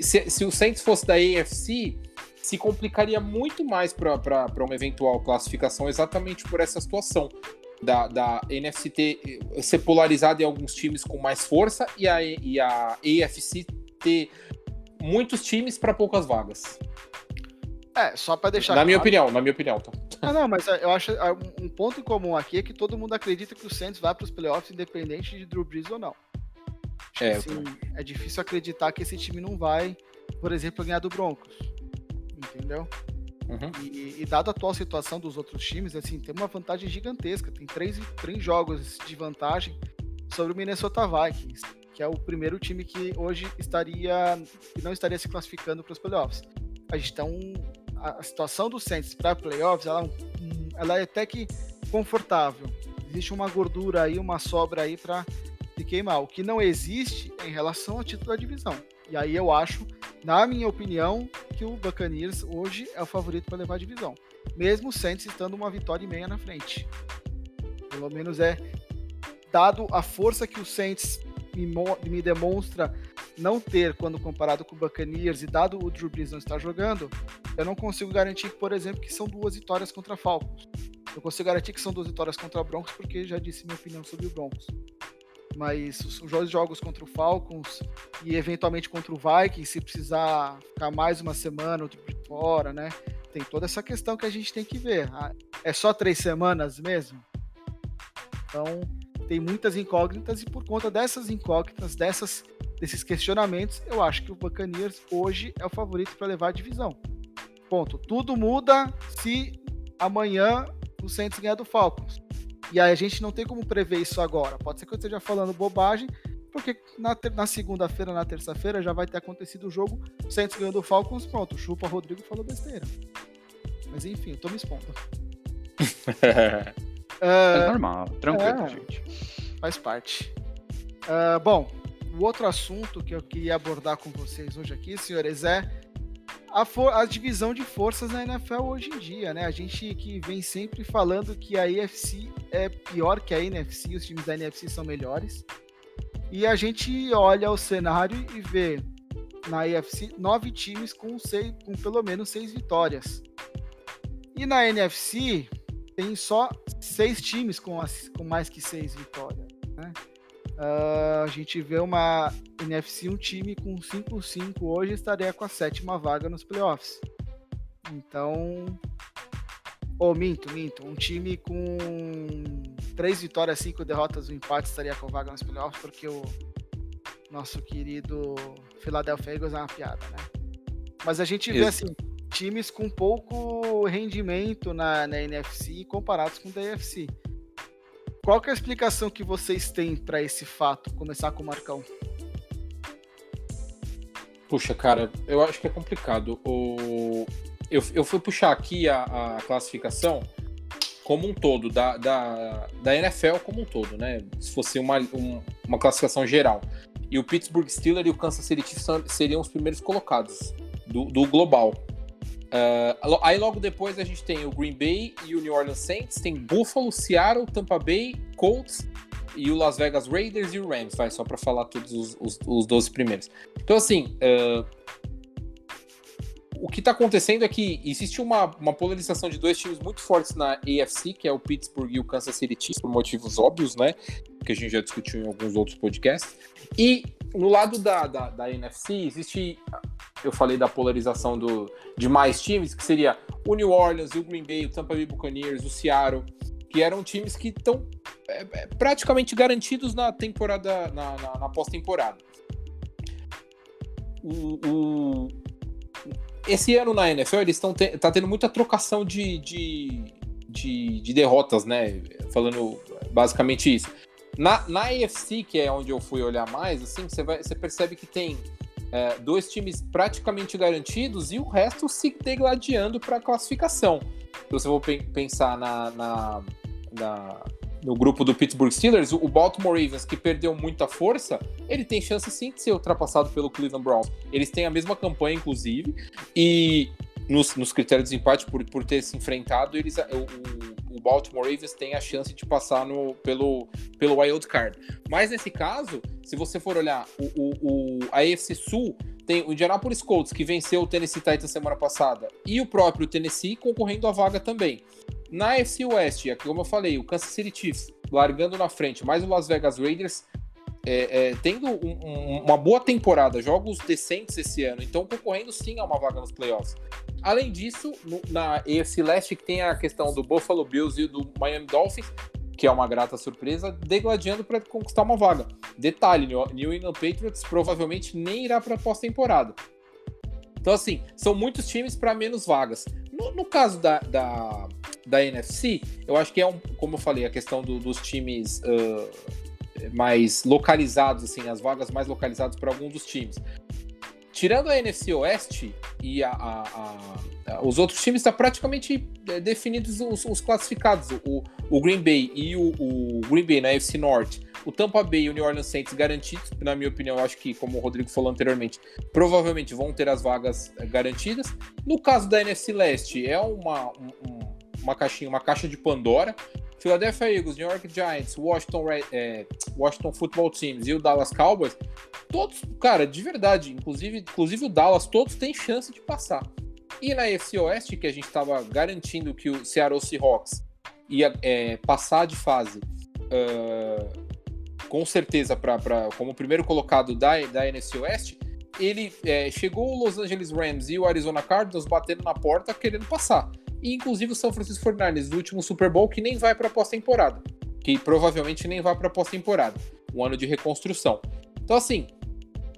Speaker 3: se, se- o Saints fosse da AFC, se complicaria muito mais para uma eventual classificação exatamente por essa situação. Da, da NFC ter, ser polarizada em alguns times com mais força e a, e a AFC ter muitos times para poucas vagas.
Speaker 1: É, só pra deixar
Speaker 3: na minha
Speaker 1: claro-
Speaker 3: opinião, na minha opinião, tá?
Speaker 1: Ah, não, mas eu acho ah, um- ponto em comum aqui é que todo mundo acredita que o Saints vai para os playoffs independente de Drew Brees ou não. Acho
Speaker 3: É,
Speaker 1: que,
Speaker 3: eu
Speaker 1: assim, é difícil acreditar que esse time não vai, por exemplo, ganhar do Broncos. Entendeu?
Speaker 3: Uhum.
Speaker 1: E, e dada a atual situação dos outros times, assim, tem uma vantagem gigantesca. Tem três, três jogos de vantagem sobre o Minnesota Vikings, que é o primeiro time que hoje estaria que não estaria se classificando para os playoffs. A gente tá um, a, situação do Saints para playoffs, ela, é ela é até que confortável. Existe uma gordura aí, uma sobra aí para se queimar. O que não existe é em relação ao título da divisão. E aí eu acho, na minha opinião, que o Buccaneers hoje é o favorito para levar a divisão. Mesmo o Saints estando uma vitória e meia na frente. Pelo menos é dado a força que o Saints me, me demonstra não ter quando comparado com o Buccaneers e dado o Drew Brees não estar jogando, eu não consigo garantir, por exemplo, que são duas vitórias contra Falcons. Eu consigo garantir que são duas vitórias contra Broncos porque já disse minha opinião sobre o Broncos. Mas os jogos contra o Falcons e eventualmente contra o Vikings, se precisar ficar mais uma semana, outro fora, né? Tem toda essa questão que a gente tem que ver. Ah, É só três semanas mesmo? Então, tem muitas incógnitas e por conta dessas incógnitas, dessas, desses questionamentos, eu acho que o Buccaneers hoje é o favorito para levar a divisão. Ponto. Tudo muda se amanhã o Saints ganhar do Falcons. E aí a gente não tem como prever isso agora. Pode ser que eu esteja falando bobagem, porque na, na segunda-feira, na terça-feira, já vai ter acontecido o jogo. O Saints ganhando do Falcons, pronto. Chupa Rodrigo falou besteira. Mas enfim, eu tô me expondo. [laughs]
Speaker 2: É
Speaker 1: Ah,
Speaker 2: normal, tranquilo,
Speaker 1: é.
Speaker 2: gente.
Speaker 1: faz parte. Ah, bom, o outro assunto que eu queria abordar com vocês hoje aqui, senhores, é a, a divisão de forças na NFL hoje em dia, né? A gente que vem sempre falando que a AFC é pior que a NFC, os times da NFC são melhores. E a gente olha o cenário e vê na AFC nove times com, seis, com pelo menos seis vitórias. E na NFC tem só seis times com, as- com mais que seis vitórias. Né? Ah, a gente vê uma NFC, um time com 5-5 hoje estaria com a sétima vaga nos playoffs. Então. Ou minto, minto. Um time com três vitórias, cinco derrotas, um empate estaria com vaga nos playoffs, porque o nosso querido Philadelphia Eagles é uma piada, né? Mas a gente vê
Speaker 3: Isso.
Speaker 1: assim, times com pouco rendimento na, na NFC comparados com o da AFC. Qual que é a explicação que vocês têm para esse fato? Começar com o Marcão.
Speaker 3: Puxa, cara, eu acho que é complicado. O... Eu, eu fui puxar aqui a, a classificação como um todo, da, da, da NFL como um todo, né? Se fosse uma, um- uma classificação geral. E o Pittsburgh Steelers e o Kansas City Chiefs seriam os primeiros colocados do, do global. Lo- aí logo depois a gente tem o Green Bay e o New Orleans Saints, tem Buffalo, Seattle, Tampa Bay, Colts e o Las Vegas Raiders e o Rams, vai, só para falar todos os, os, os 12 primeiros. Então, assim, o, o que está acontecendo é que existe uma, uma polarização de dois times muito fortes na AFC, que é o Pittsburgh e o Kansas City Chiefs, por motivos óbvios, né? Que a gente já discutiu em alguns outros podcasts. E no lado da, da, da NFC, existe. Eu falei da polarização do, de mais times, que seria o New Orleans, o Green Bay, o Tampa Bay Buccaneers, o Seattle, que eram times que estão é, é, praticamente garantidos na temporada, na, na, na pós-temporada. O, o, esse ano na NFL eles estão te, tá tendo muita trocação de, de, de, de, derrotas, né? Falando basicamente isso. Na, na AFC, que é onde eu fui olhar mais, assim, você, vai, você percebe que tem é, dois times praticamente garantidos e o resto se degladiando para a classificação. Se você for pensar na, na, na, no grupo do Pittsburgh Steelers, o Baltimore Ravens, que perdeu muita força, ele tem chance sim de ser ultrapassado pelo Cleveland Browns. Eles têm a mesma campanha, inclusive, e nos, nos critérios de empate, por, por ter se enfrentado, eles, o, o Baltimore Ravens tem a chance de passar no, pelo, pelo wild card. Mas nesse caso, se você for olhar o, o, o a AFC Sul, tem o Indianapolis Colts, que venceu o Tennessee Titans semana passada, e o próprio Tennessee concorrendo à vaga também. Na FC West, como eu falei, o Kansas City Chiefs largando na frente, mais o Las Vegas Raiders é, é, tendo um, um, uma boa temporada, jogos decentes esse ano, então concorrendo sim a uma vaga nos playoffs. Além disso, no, na AFC Leste, que tem a questão do Buffalo Bills e do Miami Dolphins, que é uma grata surpresa, degladiando para conquistar uma vaga. Detalhe: New England Patriots provavelmente nem irá para a pós-temporada. Então, assim, são muitos times para menos vagas. No, no caso da, da, da, NFC, eu acho que é, um, como eu falei, a questão do, dos times uh, mais localizados, assim, as vagas mais localizadas para algum dos times. Tirando a NFC Oeste e a, a, a, os outros times, está praticamente é, definidos os, os classificados. O, o, Green Bay e o, o, Green Bay na NFC Norte, o Tampa Bay e o New Orleans Saints garantidos, na minha opinião, acho que, como o Rodrigo falou anteriormente, provavelmente vão ter as vagas é, garantidas. No caso da NFC Leste, é uma, um, uma caixinha, uma caixa de Pandora. Philadelphia Eagles, New York Giants, Washington, é, Washington Football Teams e o Dallas Cowboys, todos, cara, de verdade, inclusive, inclusive o Dallas, todos têm chance de passar. E na AFC Oeste, que a gente estava garantindo que o Seattle Seahawks ia é, passar de fase uh, com certeza pra, pra, como primeiro colocado da, da NFC Oeste, ele é, chegou o Los Angeles Rams e o Arizona Cardinals batendo na porta querendo passar e inclusive o São Francisco 49ers do último Super Bowl que nem vai para pós-temporada, que provavelmente nem vai para pós-temporada, um ano de reconstrução. Então assim,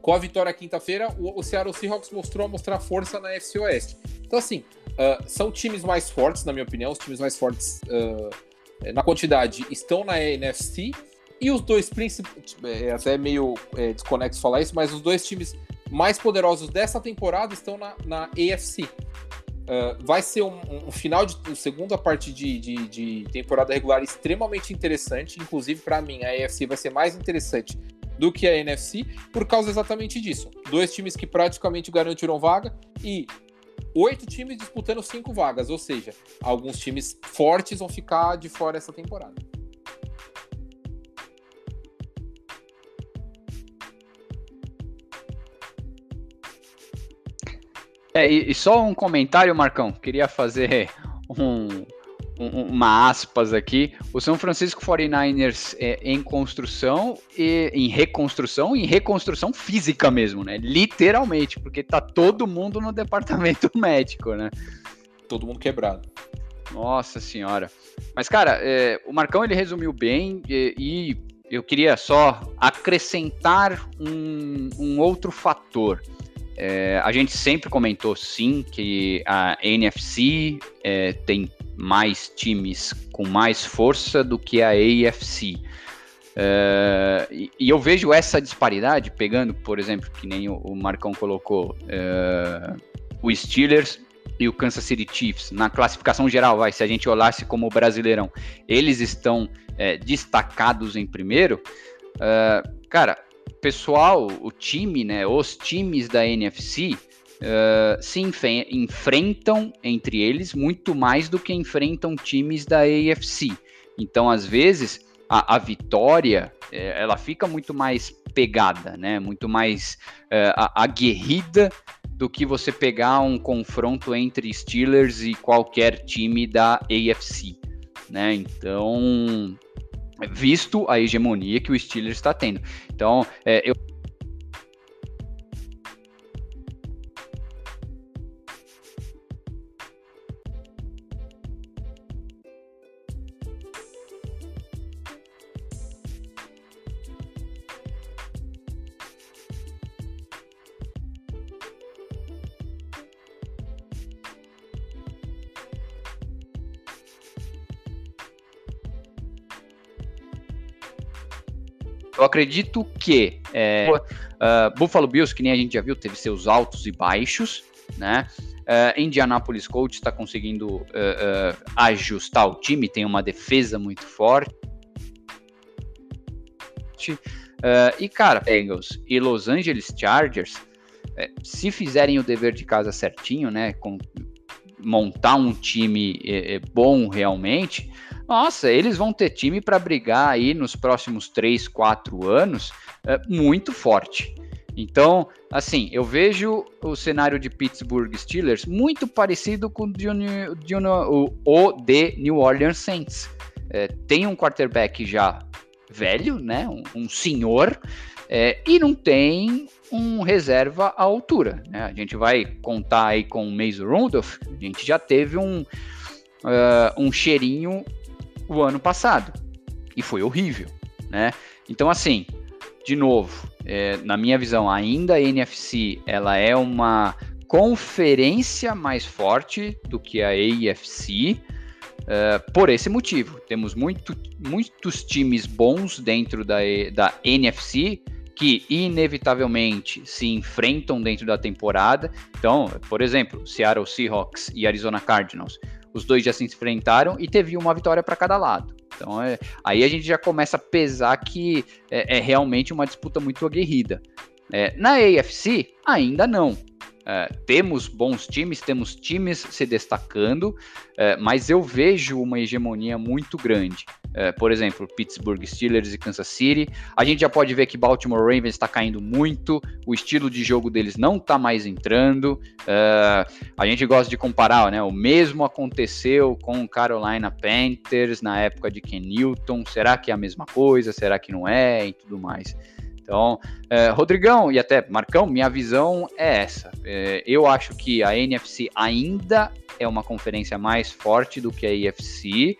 Speaker 3: com a vitória quinta-feira, o, o Seattle Seahawks mostrou a mostrar força na FC Oeste. Então assim, uh, são times mais fortes, na minha opinião, os times mais fortes uh, na quantidade estão na NFC e os dois principais, é até meio é, desconexo falar isso, mas os dois times mais poderosos dessa temporada estão na, na AFC. Uh, vai ser um, um final de um segunda parte de, de, de, temporada regular extremamente interessante. Inclusive, para mim, a AFC vai ser mais interessante do que a NFC por causa exatamente disso. Dois times que praticamente garantiram vaga e oito times disputando cinco vagas, ou seja, alguns times fortes vão ficar de fora essa temporada.
Speaker 2: É, e, e, só um comentário, Marcão. Queria fazer um, um, uma aspas aqui. O São Francisco 49ers é em construção e em reconstrução, em reconstrução física mesmo, né? Literalmente, porque tá todo mundo no departamento [laughs] médico, né?
Speaker 3: Todo mundo quebrado.
Speaker 2: Nossa senhora. Mas, cara, é, o Marcão ele resumiu bem e, e eu queria só acrescentar um, um outro fator. É, a gente sempre comentou sim que a NFC é, tem mais times com mais força do que a AFC. É, e, eu vejo essa disparidade pegando, por exemplo, que nem o, o Marcão colocou, é, o Steelers e o Kansas City Chiefs na classificação geral, vai, se a gente olhasse como brasileirão, eles estão é, destacados em primeiro. É, cara, pessoal, o time, né, os times da NFC uh, se enfrentam entre eles muito mais do que enfrentam times da AFC. Então, às vezes, a, a vitória ela fica muito mais pegada, né, muito mais uh, aguerrida do que você pegar um confronto entre Steelers e qualquer time da AFC, né? Então, visto a hegemonia que o Steelers está tendo. Então, é, eu acredito que é, uh, Buffalo Bills, que nem a gente já viu, teve seus altos e baixos, né? Uh, Indianapolis Colts está conseguindo uh, ajustar o time, tem uma defesa muito forte. e cara, Bengals e Los Angeles Chargers, se fizerem o dever de casa certinho, né, com montar um time bom realmente, nossa, eles vão ter time para brigar aí nos próximos 3, 4 anos é, muito forte. Então, assim, eu vejo o cenário de Pittsburgh Steelers muito parecido com o de, o de New Orleans Saints. É, tem um quarterback já velho, né, um, um senhor, é, e não tem um reserva à altura. Né? A gente vai contar aí com o Mason Rudolph, a gente já teve um, uh, um cheirinho o ano passado. E foi horrível, né? Então, assim, de novo, é, na minha visão, ainda a NFC ela é uma conferência mais forte do que a AFC. Uh, é, por esse motivo, temos muito, muitos times bons dentro da, da NFC que inevitavelmente se enfrentam dentro da temporada. Então, por exemplo, Seattle Seahawks e Arizona Cardinals os dois já se enfrentaram e teve uma vitória para cada lado. Então é, aí a gente já começa a pesar que é, é realmente uma disputa muito aguerrida. É, na AFC, ainda não. É, temos bons times, temos times se destacando, é, mas eu vejo uma hegemonia muito grande. É, por exemplo, Pittsburgh Steelers e Kansas City. A gente já pode ver que Baltimore Ravens está caindo muito, o estilo de jogo deles não está mais entrando. É, a gente gosta de comparar, né? O mesmo aconteceu com Carolina Panthers na época de Ken Newton. Será que é a mesma coisa? Será que não é? E tudo mais. Então, é, Rodrigão e até Marcão, minha visão é essa. É, eu acho que a NFC ainda é uma conferência mais forte do que a IFC.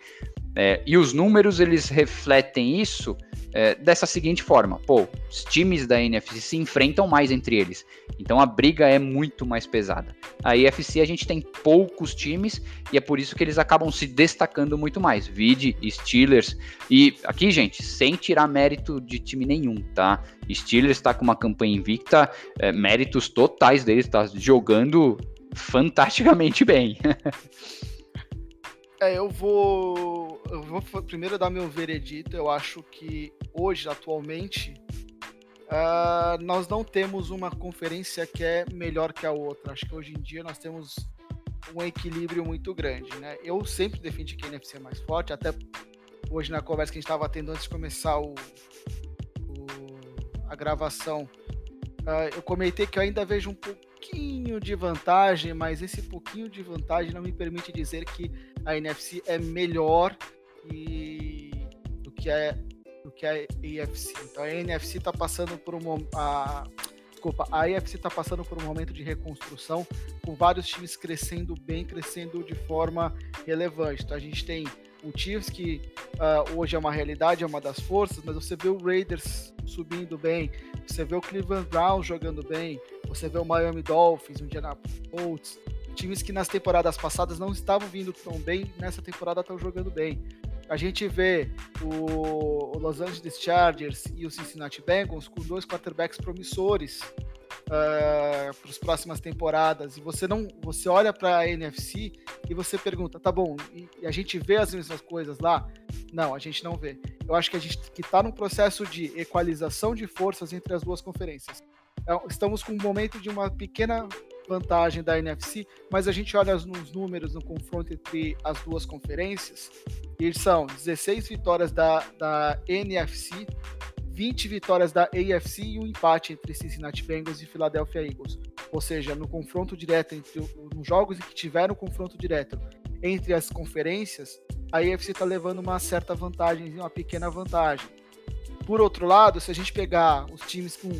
Speaker 2: É, e os números eles refletem isso é, dessa seguinte forma: pô, os times da NFC se enfrentam mais entre eles, então a briga é muito mais pesada. A IFC a gente tem poucos times e é por isso que eles acabam se destacando muito mais. Vide Steelers e aqui, gente, sem tirar mérito de time nenhum, tá? Steelers está com uma campanha invicta, é, méritos totais deles, tá jogando fantasticamente bem. [laughs]
Speaker 1: É, eu vou. Eu vou primeiro dar meu veredito. Eu acho que hoje, atualmente, uh, nós não temos uma conferência que é melhor que a outra. Acho que hoje em dia nós temos um equilíbrio muito grande, né? Eu sempre defendi que a NFC é mais forte, até hoje na conversa que a gente estava tendo antes de começar o, o a gravação, uh, eu comentei que eu ainda vejo um pouquinho de vantagem, mas esse pouquinho de vantagem não me permite dizer que a NFC é melhor e, do que a do que a AFC. Então a NFC está passando por um a, desculpa, a AFC está passando por um momento de reconstrução, com vários times crescendo bem, crescendo de forma relevante. Então a gente tem o Chiefs que uh, hoje é uma realidade, é uma das forças, mas você vê o Raiders subindo bem, você vê o Cleveland Browns jogando bem, você vê o Miami Dolphins, o Indianapolis Colts, times que nas temporadas passadas não estavam vindo tão bem, nessa temporada estão jogando bem. A gente vê o Los Angeles Chargers e o Cincinnati Bengals com dois quarterbacks promissores uh, para as próximas temporadas. E você não, você olha para a NFC e você pergunta, tá bom? E, a gente vê as mesmas coisas lá? Não, a gente não vê. Eu acho que a gente que está num processo de equalização de forças entre as duas conferências. É, estamos com um momento de uma pequena vantagem da NFC, mas a gente olha nos números no confronto entre as duas conferências, e são 16 vitórias da, da NFC 20 vitórias da AFC e um empate entre Cincinnati Bengals e Philadelphia Eagles. Ou seja, no confronto direto entre nos jogos que tiveram confronto direto entre as conferências, a AFC está levando uma certa vantagem, uma pequena vantagem. Por outro lado, se a gente pegar os times com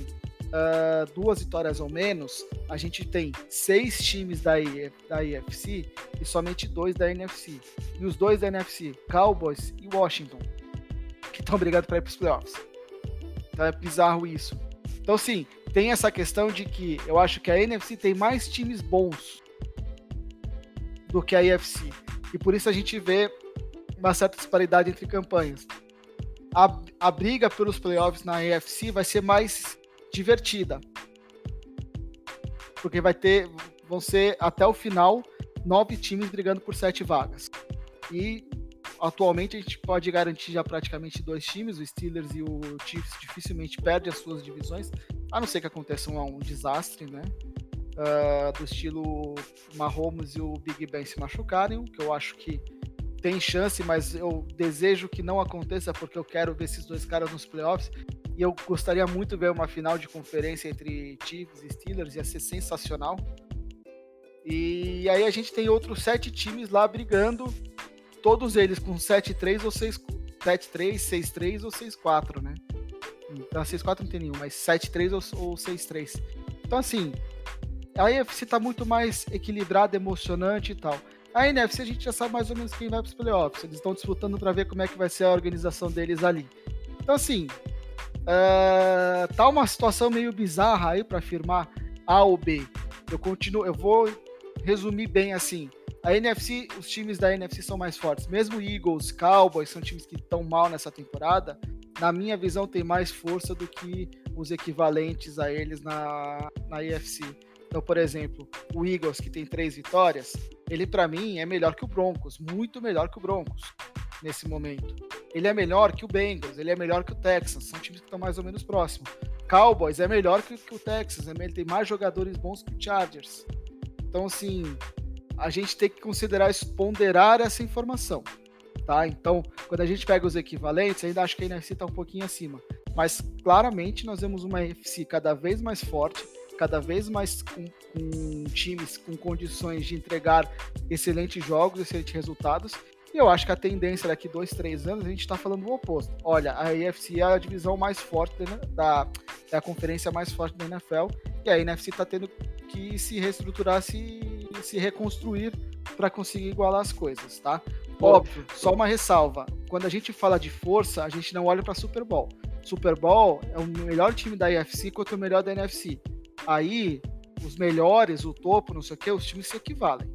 Speaker 1: uh, duas vitórias ou menos, a gente tem seis times da, da IFC e somente dois da NFC. E os dois da NFC, Cowboys e Washington, que estão brigando para ir para os playoffs. Então é bizarro isso. Então, sim, tem essa questão de que eu acho que a NFC tem mais times bons do que a IFC. E por isso a gente vê uma certa disparidade entre campanhas. A, a briga pelos playoffs na AFC vai ser mais divertida. Porque vai ter, vão ser até o final nove times brigando por sete vagas. E atualmente a gente pode garantir já praticamente dois times, o Steelers e o Chiefs dificilmente perdem as suas divisões, a não ser que aconteça um, um desastre, né? Uh, do estilo Mahomes e o Big Ben se machucarem, que eu acho que tem chance, mas eu desejo que não aconteça porque eu quero ver esses dois caras nos playoffs e eu gostaria muito de ver uma final de conferência entre Chiefs e Steelers, ia ser sensacional. E aí a gente tem outros sete times lá brigando, todos eles com 7-3 ou 6 7-3, 6-3 ou 6-4, né? Então 6-4 não tem nenhum, mas 7-3 ou, ou 6-3. Então assim, a NFC tá muito mais equilibrada, emocionante e tal. A NFC a gente já sabe mais ou menos quem vai para os playoffs. Eles estão disputando para ver como é que vai ser a organização deles ali. Então assim, Uh, tá uma situação meio bizarra aí para afirmar A ou B. Eu continuo, eu vou resumir bem assim. A NFC, os times da NFC são mais fortes. Mesmo Eagles, Cowboys são times que estão mal nessa temporada. Na minha visão, tem mais força do que os equivalentes a eles na, na AFC. Então, por exemplo, o Eagles, que tem três vitórias, ele para mim é melhor que o Broncos, muito melhor que o Broncos nesse momento. Ele é melhor que o Bengals, ele é melhor que o Texans, são times que estão mais ou menos próximos. Cowboys é melhor que, que o Texas, ele tem mais jogadores bons que o Chargers. Então, assim, a gente tem que considerar isso, ponderar essa informação. Tá? Então, quando a gente pega os equivalentes, ainda acho que a NFC está um pouquinho acima. Mas claramente nós vemos uma NFC cada vez mais forte, cada vez mais com, com times com condições de entregar excelentes jogos, excelentes resultados, e eu acho que a tendência daqui dois, três anos, a gente está falando o oposto. Olha, a AFC é a divisão mais forte da, é a conferência mais forte da NFL, e a NFC está tendo que se reestruturar, se, se reconstruir para conseguir igualar as coisas, tá? Óbvio, só uma ressalva. Quando a gente fala de força, a gente não olha para Super Bowl. Super Bowl é o melhor time da AFC contra o melhor da NFC. Aí, os melhores, o topo, não sei o que, os times se equivalem.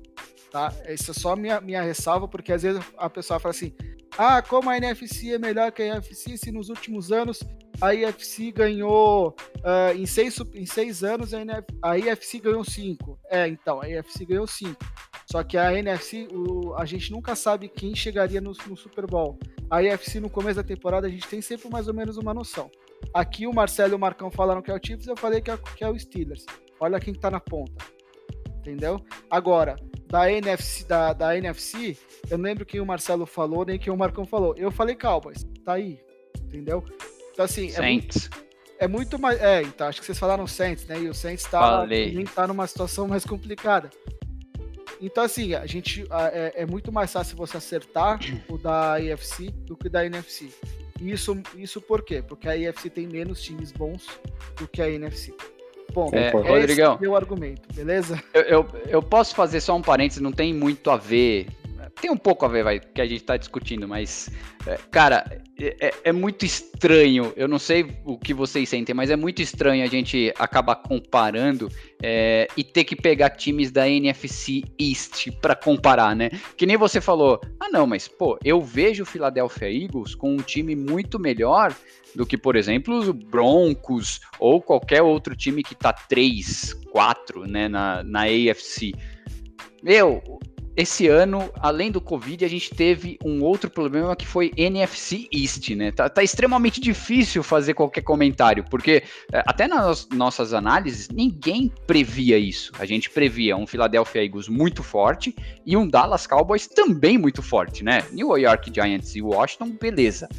Speaker 1: Tá? Essa é só minha, minha ressalva, porque às vezes a pessoa fala assim: ah, como a NFC é melhor que a NFC, se nos últimos anos a IFC ganhou uh, em, seis, em seis anos, a, NF, a IFC ganhou cinco. É, então, a IFC ganhou cinco. Só que a NFC, o, a gente nunca sabe quem chegaria no, no, Super Bowl. A IFC no começo da temporada a gente tem sempre mais ou menos uma noção. Aqui o Marcelo e o Marcão falaram que é o Chiefs, eu falei que é, que é o Steelers. Olha quem tá na ponta. Entendeu? Agora, da NFC, da, da NFC, eu não lembro quem o Marcelo falou, nem quem o Marcão falou. Eu falei Cowboys, tá aí, entendeu? Então, assim, é
Speaker 2: Saints.
Speaker 1: é muito, é muito mais. É, então, acho que vocês falaram Saints, né? E o Saints tá, tá numa situação mais complicada. Então, assim, a gente é, é, muito mais fácil você acertar o da IFC do que da NFC. Isso, isso por quê? Porque a IFC tem menos times bons do que a NFC. Bom, é, Rodrigão, esse é o argumento, beleza?
Speaker 2: Eu, eu, eu, posso fazer só um parênteses, não tem muito a ver. Tem um pouco a ver, vai, que a gente tá discutindo, mas, é, cara, é, é, é, muito estranho. Eu não sei o que vocês sentem, mas é muito estranho a gente acabar comparando é, e ter que pegar times da NFC East para comparar, né? Que nem você falou, ah, não, mas, pô, eu vejo o Philadelphia Eagles com um time muito melhor do que, por exemplo, os Broncos ou qualquer outro time que tá 3, 4 né, na, na AFC. Meu, esse ano, além do Covid, a gente teve um outro problema que foi NFC East, né? Tá, tá extremamente difícil fazer qualquer comentário, porque é, até nas nossas análises, ninguém previa isso. A gente previa um Philadelphia Eagles muito forte e um Dallas Cowboys também muito forte, né? New York Giants e Washington, beleza.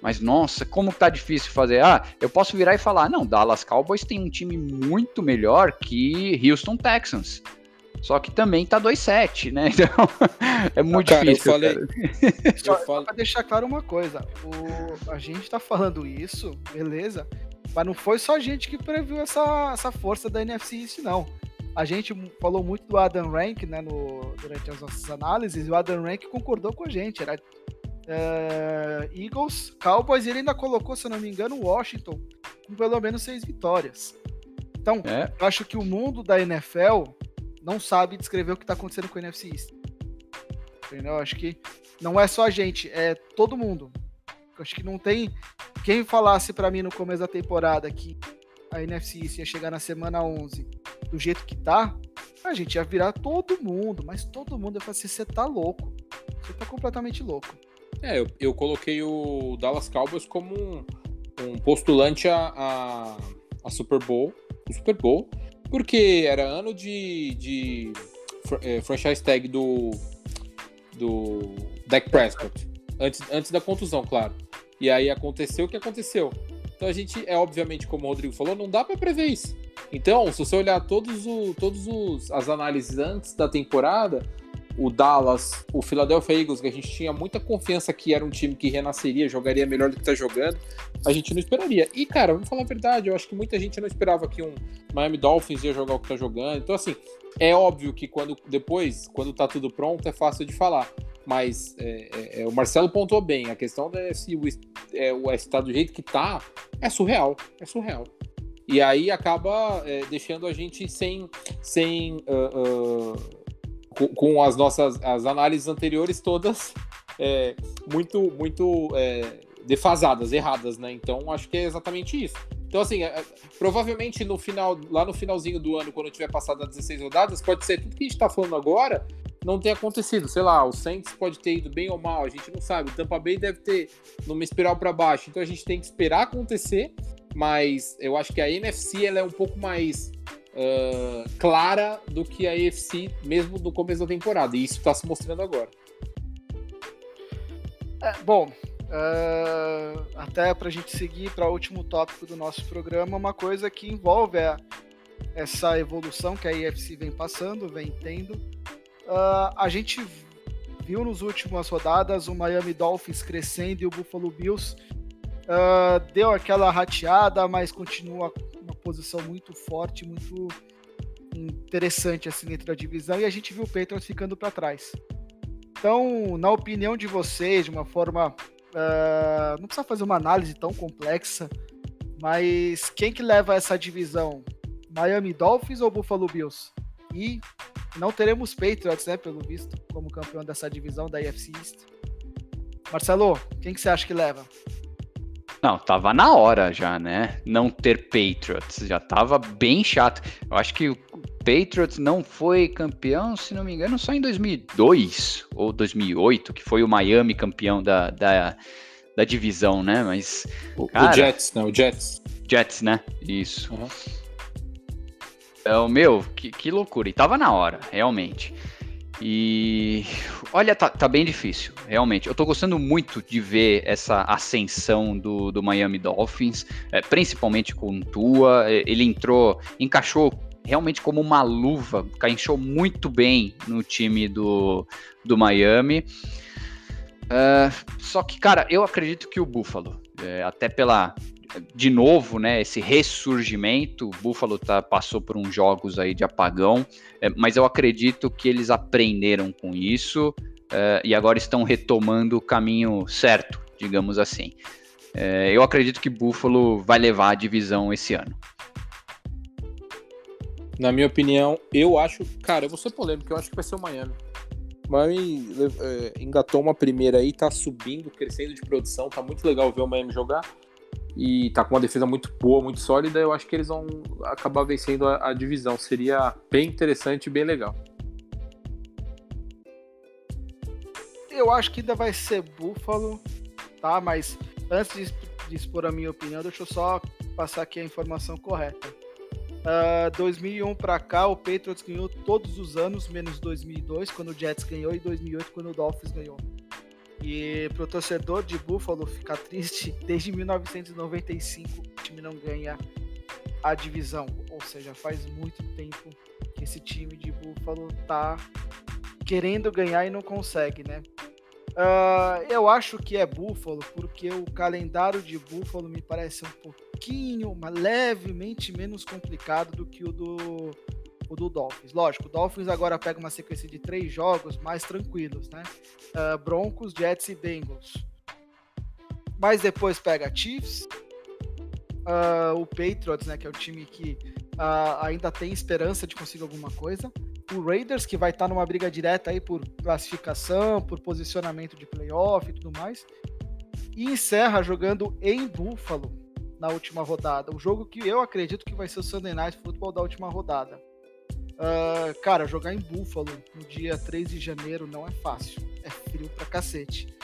Speaker 2: Mas nossa, como tá difícil fazer. Ah, eu posso virar e falar, não, Dallas Cowboys tem um time muito melhor que Houston Texans. Só que também tá 2-7, né? [laughs] Então é muito cara, difícil. [laughs]
Speaker 1: Eu falei... Só, eu falo... pra deixar claro uma coisa: o... a gente tá falando isso, beleza, mas não foi só a gente que previu essa, essa força da NFC East, não. A gente falou muito do Adam Rank né, no, durante as nossas análises, e o Adam Rank concordou com a gente. Era uh, Eagles, Cowboys, e ele ainda colocou, se eu não me engano, Washington com pelo menos seis vitórias. Então, é. eu acho que o mundo da NFL não sabe descrever o que está acontecendo com o NFC East. Entendeu? Eu acho que não é só a gente, é todo mundo. Acho que não tem quem falasse para mim no começo da temporada que a NFC East ia chegar na semana 11 do jeito que tá, a gente ia virar todo mundo, mas todo mundo ia falar assim, você tá louco. Você tá completamente louco.
Speaker 3: É, eu, eu coloquei o Dallas Cowboys como um, um postulante a, a, a, Super Bowl, o Super Bowl, porque era ano de, de é, franchise tag do, do Dak Prescott, antes, antes da contusão, claro. E aí aconteceu o que aconteceu. Então a gente, é obviamente, como o Rodrigo falou, não dá para prever isso. Então, se você olhar todos, o, todos os, as análises antes da temporada, o Dallas, o Philadelphia Eagles, que a gente tinha muita confiança que era um time que renasceria, jogaria melhor do que está jogando, a gente não esperaria. E, cara, vamos falar a verdade, eu acho que muita gente não esperava que um Miami Dolphins ia jogar o que está jogando. Então, assim, é óbvio que quando depois, quando tá tudo pronto, é fácil de falar. Mas é, é, é o Marcelo pontuou bem, a questão é se o, é, o estado do jeito que tá, é surreal, é surreal. E aí acaba é, deixando a gente sem, sem uh, uh, com, as nossas as análises anteriores todas é, muito muito é, defasadas, erradas, né? Então acho que é exatamente isso. Então assim, é, provavelmente no final, lá no finalzinho do ano, quando tiver passado as 16 rodadas, pode ser tudo que a gente está falando agora não tenha acontecido. Sei lá, o Saints pode ter ido bem ou mal, a gente não sabe. O Tampa Bay deve ter numa espiral para baixo. Então a gente tem que esperar acontecer mas eu acho que a NFC ela é um pouco mais uh, clara do que a AFC, mesmo no começo da temporada, e isso está se mostrando agora.
Speaker 1: É, bom, uh, até para a gente seguir para o último tópico do nosso programa, uma coisa que envolve a, essa evolução que a AFC vem passando, vem tendo. Uh, a gente viu nos últimas rodadas o Miami Dolphins crescendo e o Buffalo Bills Uh, deu aquela rateada, mas continua uma posição muito forte, muito interessante assim dentro da divisão. E a gente viu o Patriots ficando para trás. Então, na opinião de vocês, de uma forma. Uh, não precisa fazer uma análise tão complexa, mas quem que leva essa divisão? Miami Dolphins ou Buffalo Bills? E não teremos Patriots, né, pelo visto, como campeão dessa divisão da AFC East. Marcelo, quem que você acha que leva?
Speaker 2: Não, tava na hora já, né? Não ter Patriots. Já tava bem chato. Eu acho que o Patriots não foi campeão, se não me engano, só em 2002 ou 2008, que foi o Miami campeão da, da, da divisão, né? Mas.
Speaker 3: O, cara, o Jets, né? O Jets.
Speaker 2: Jets, né? Isso. Uhum. Então, meu, que, que loucura. E tava na hora, realmente. E olha, tá, tá, bem difícil, realmente. Eu tô gostando muito de ver essa ascensão do, do Miami Dolphins, é, principalmente com Tua. É, ele entrou, encaixou realmente como uma luva, encaixou muito bem no time do, do Miami. Uh, só que, cara, eu acredito que o Buffalo, é, até pela de novo, né, esse ressurgimento. O Buffalo tá, passou por uns jogos aí de apagão, é, mas eu acredito que eles aprenderam com isso é, e agora estão retomando o caminho certo, digamos assim. É, eu acredito que Buffalo vai levar a divisão esse ano.
Speaker 3: Na minha opinião, eu acho, cara, eu vou ser polêmico, eu acho que vai ser o Miami. Miami é, engatou uma primeira aí, tá subindo, crescendo de produção, tá muito legal ver o Miami jogar e tá com uma defesa muito boa, muito sólida, eu acho que eles vão acabar vencendo a, a divisão. Seria bem interessante e bem legal.
Speaker 1: Eu acho que ainda vai ser Buffalo, tá? Mas antes de, de expor a minha opinião, deixa eu só passar aqui a informação correta. Uh, 2001 para cá, o Patriots ganhou todos os anos, menos 2002, quando o Jets ganhou, e 2008, quando o Dolphins ganhou. E pro torcedor de Buffalo ficar triste, desde 1995 o time não ganha a divisão. Ou seja, faz muito tempo que esse time de Buffalo tá querendo ganhar e não consegue, né? Uh, eu acho que é Buffalo, porque o calendário de Buffalo me parece um pouquinho, mas levemente menos complicado do que o do, o do Dolphins. Lógico, o Dolphins agora pega uma sequência de três jogos mais tranquilos, né? Uh, Broncos, Jets e Bengals. Mas depois pega Chiefs, uh, o Patriots, né? Que é o time que ainda tem esperança de conseguir alguma coisa o Raiders, que vai estar numa briga direta aí por classificação, por posicionamento de playoff e tudo mais. E encerra jogando em Buffalo na última rodada. O jogo que eu acredito que vai ser o Sunday Night Football da última rodada. Uh, cara, jogar em Buffalo no dia 3 de janeiro não é fácil. É frio pra cacete.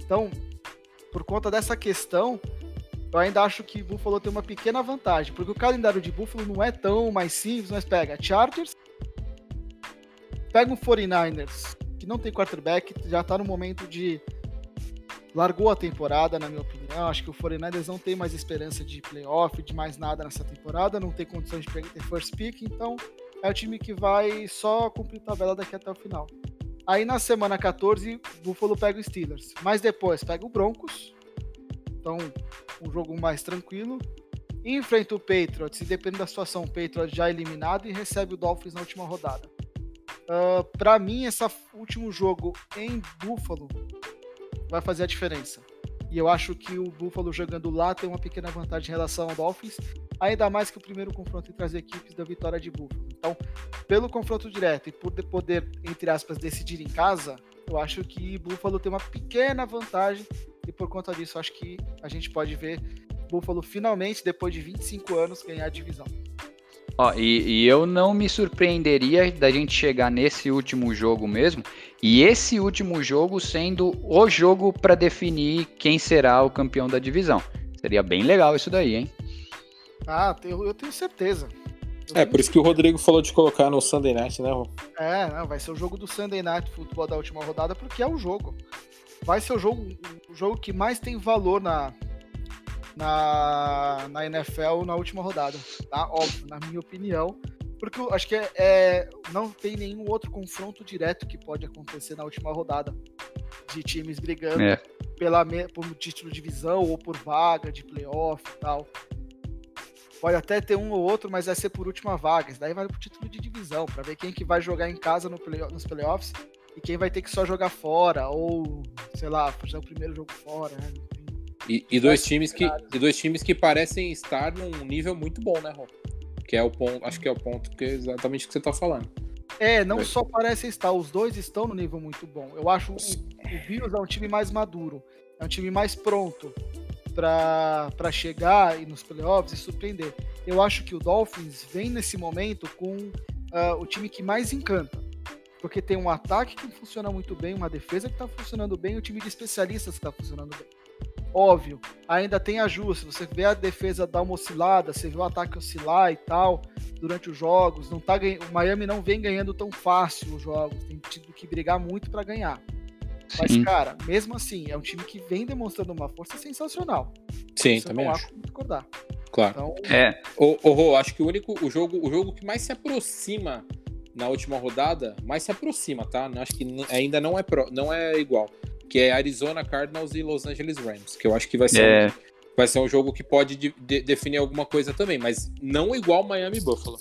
Speaker 1: Então, por conta dessa questão, eu ainda acho que Buffalo tem uma pequena vantagem, porque o calendário de Buffalo não é tão mais simples, mas pega Chargers, pega um 49ers, que não tem quarterback, já tá no momento de. Largou a temporada, na minha opinião. Acho que o 49ers não tem mais esperança de playoff, de mais nada nessa temporada, não tem condições de pegar first pick, então é o time que vai só cumprir tabela daqui até o final. Aí na semana 14, Buffalo pega o Steelers. Mas depois pega o Broncos. Então, um jogo mais tranquilo. Enfrenta o Patriots, e dependendo da situação, o Patriots já eliminado e recebe o Dolphins na última rodada. Uh, ah, para mim, esse último jogo em Buffalo vai fazer a diferença. E eu acho que o Buffalo jogando lá tem uma pequena vantagem em relação ao Dolphins, ainda mais que o primeiro confronto entre as equipes da vitória de Buffalo. Então, pelo confronto direto e por poder, entre aspas, decidir em casa, eu acho que Buffalo tem uma pequena vantagem e por conta disso acho que a gente pode ver Buffalo finalmente, depois de 25 anos, ganhar a divisão.
Speaker 2: Ó, e, e, eu não me surpreenderia da gente chegar nesse último jogo mesmo, e esse último jogo sendo o jogo para definir quem será o campeão da divisão. Seria bem legal isso daí, hein?
Speaker 1: Ah, eu, eu tenho certeza.
Speaker 3: Eu é, por isso que o Rodrigo falou de colocar no Sunday Night, né, Rô?
Speaker 1: É, não, vai ser o jogo do Sunday Night Futebol da última rodada, porque é o jogo. Vai ser o jogo, o jogo que mais tem valor na, na, na NFL na última rodada, tá? Óbvio, na minha opinião. Porque eu acho que é, é, não tem nenhum outro confronto direto que pode acontecer na última rodada de times brigando é. pela, por título de divisão ou por vaga de playoff e tal. Pode até ter um ou outro, mas vai ser por última vaga. Isso daí vai pro título de divisão, para ver quem que vai jogar em casa no play, nos playoffs e quem vai ter que só jogar fora, ou, sei lá, fazer o primeiro jogo fora, né?
Speaker 3: E, e dois times que, e dois times que parecem estar num nível muito bom, né, Ron? Que é o ponto, acho que é o ponto que é exatamente o que você está falando.
Speaker 1: É, não é. só parecem estar, os dois estão no nível muito bom. Eu acho o, o Bills é um time mais maduro, é um time mais pronto para chegar e nos playoffs e surpreender. Eu acho que o Dolphins vem nesse momento com uh, o time que mais encanta. Porque tem um ataque que funciona muito bem, uma defesa que está funcionando bem, um time de especialistas que está funcionando bem. Óbvio, ainda tem ajuste. Você vê a defesa dar uma oscilada, você vê o ataque oscilar e tal durante os jogos. Não tá ganha... O Miami não vem ganhando tão fácil os jogos, tem tido que brigar muito para ganhar. Sim. Mas, cara, mesmo assim, é um time que vem demonstrando uma força sensacional.
Speaker 3: Sim, Você também não acho.
Speaker 1: discordar.
Speaker 3: Claro. Então... É. O, o, acho que o único o jogo, o jogo que mais se aproxima na última rodada, mais se aproxima, tá? Acho que ainda não é, pro, não é igual que é Arizona Cardinals e Los Angeles Rams, que eu acho que vai ser, é. um, vai ser um jogo que pode de, de, definir alguma coisa também, mas não igual Miami Buffalo.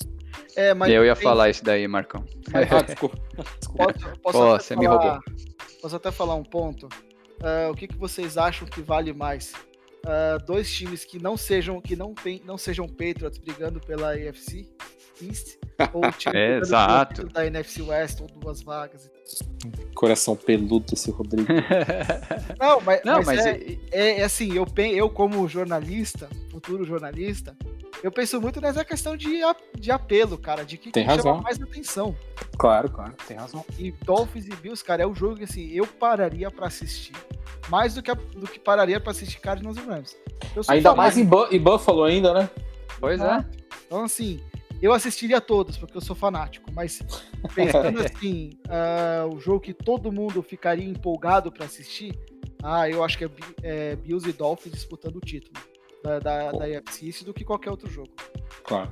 Speaker 2: É, mas eu ia tem... falar isso daí, Marcão.
Speaker 1: ah, [laughs] desculpa. Posso, posso
Speaker 2: Pô, você falar, me roubou.
Speaker 1: Posso até falar um ponto? Uh, o que, que vocês acham que vale mais? Uh, dois times que não sejam que não, tem, não sejam Patriots brigando pela AFC East
Speaker 2: ou [laughs] time é, exato.
Speaker 1: da NFC West ou duas vagas.
Speaker 3: Coração peludo esse Rodrigo. [laughs]
Speaker 1: não, mas, não, mas, mas é, é, é, assim, eu, eu como jornalista, futuro jornalista, eu penso muito nessa questão de, de apelo, cara, de que,
Speaker 3: tem que razão. chama
Speaker 1: mais atenção.
Speaker 3: Claro, claro, tem razão.
Speaker 1: E Dolphins e Bills, cara, é o jogo que assim, eu pararia para assistir. Mais do que, a, do que pararia para assistir Cardinals e Rams.
Speaker 3: Ainda mais em, Bu em Buffalo ainda, né?
Speaker 2: Pois é.
Speaker 1: Então, assim, Eu assistiria todos, porque eu sou fanático, mas [laughs] pensando assim, uh, o jogo que todo mundo ficaria empolgado para assistir, ah, eu acho que é, é Bills e Dolphins disputando o título da, da, da AFC do que qualquer outro jogo.
Speaker 3: Claro.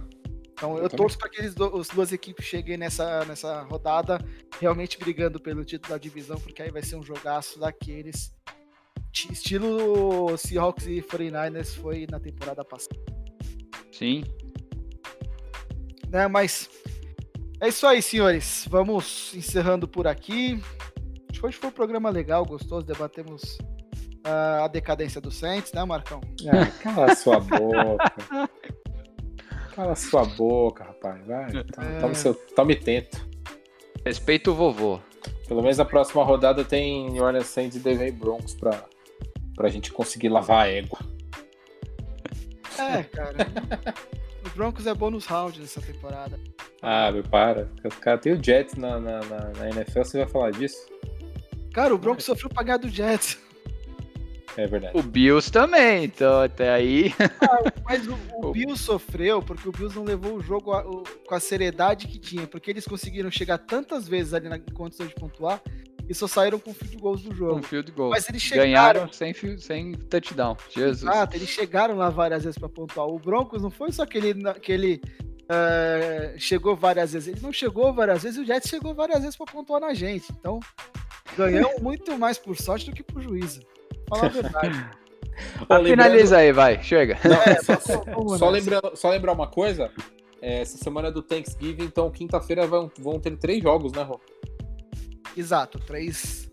Speaker 1: Então eu, eu torço para que eles do, as duas equipes cheguem nessa, nessa rodada realmente brigando pelo título da divisão, porque aí vai ser um jogaço daqueles. Estilo Seahawks e 49ers foi na temporada passada.
Speaker 2: Sim.
Speaker 1: Né, mas é isso aí, senhores. Vamos encerrando por aqui. Acho que hoje foi um programa legal, gostoso. Debatemos uh, a decadência do Saints, né, Marcão?
Speaker 3: Ah, cala sua boca. Cala sua boca, rapaz. Vai. É... Tome, seu, tome tento.
Speaker 2: Respeito o vovô.
Speaker 3: Pelo menos a próxima rodada tem New Orleans Saints e Denver Broncos pra, pra gente conseguir lavar a égua.
Speaker 1: É, cara. O Broncos é bônus round nessa temporada.
Speaker 3: Ah, meu, para. Os caras têm o Jets na, na, na, na, NFL, você vai falar disso?
Speaker 1: Cara, o Broncos sofreu pra ganhar do Jets.
Speaker 3: É verdade.
Speaker 2: O Bills também, então até aí.
Speaker 1: Ah, mas o, [laughs] o Bills sofreu porque o Bills não levou o jogo a, o, com a seriedade que tinha, porque eles conseguiram chegar tantas vezes ali na condição de pontuar e só saíram com field goals do jogo. Com
Speaker 2: field goal. Mas eles chegaram... Ganharam sem, sem touchdown. Jesus.
Speaker 1: Exato, eles chegaram lá várias vezes para pontuar. O Broncos não foi só aquele. aquele uh, chegou várias vezes. Ele não chegou várias vezes e o Jets chegou várias vezes para pontuar na gente. Então, ganhou [laughs] muito mais por sorte do que por juízo. Falar a verdade. [laughs]
Speaker 2: Ô, Finaliza aí, vai, chega. Não,
Speaker 3: é, [laughs] só, só, só, lembrando, só lembrar uma coisa: é, essa semana é do Thanksgiving, então quinta-feira vão, vão ter três jogos, né, Rô?
Speaker 1: Exato, três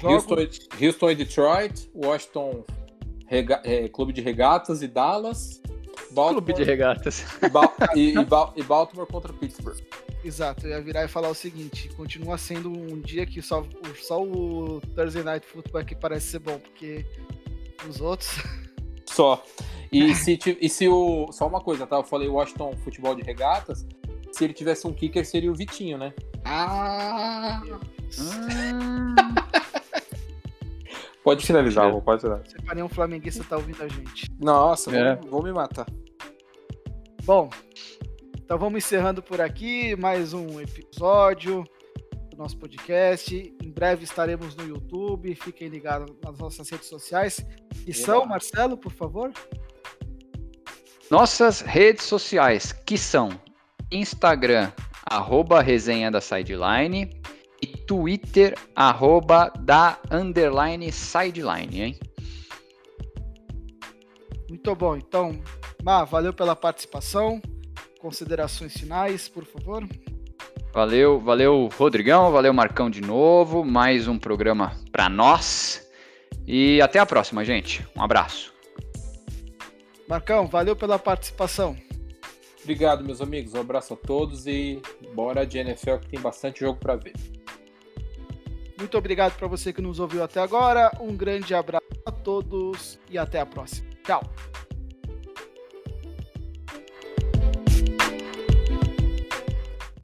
Speaker 3: jogos. Houston, Houston e Detroit, Washington Rega, é, Clube de Regatas e Dallas.
Speaker 2: Baltimore, Clube de Regatas.
Speaker 3: E, ba e, e, Baltimore contra Pittsburgh.
Speaker 1: Exato, eu ia virar e falar o seguinte: continua sendo um dia que só, só o Thursday Night Football aqui parece ser bom, porque os outros. [laughs]
Speaker 3: Só. E se, e se o. Só uma coisa, tá? Eu falei Washington futebol de regatas. Se ele tivesse um kicker, seria o Vitinho, né?
Speaker 1: Ah! [laughs]
Speaker 3: pode finalizar, vou pode finalizar.
Speaker 1: Separei um flamenguista tá ouvindo a gente.
Speaker 3: Nossa, é. vou, vou me matar.
Speaker 1: Bom, então vamos encerrando por aqui mais um episódio do nosso podcast. Em breve estaremos no YouTube. Fiquem ligados nas nossas redes sociais. E são, Marcelo, por favor?
Speaker 2: Nossas redes sociais, que são Instagram, arroba resenha da sideline e Twitter, arroba da underline sideline, hein?
Speaker 1: Muito bom. Então, Má, valeu pela participação. Considerações finais, por favor.
Speaker 2: Valeu, valeu, Rodrigão, valeu, Marcão de novo. Mais um programa para nós. E até a próxima, gente. Um abraço.
Speaker 1: Marcão, valeu pela participação.
Speaker 3: Obrigado, meus amigos. Um abraço a todos e bora de NFL que tem bastante jogo para ver.
Speaker 1: Muito obrigado para você que nos ouviu até agora. Um grande abraço a todos e até a próxima. Tchau.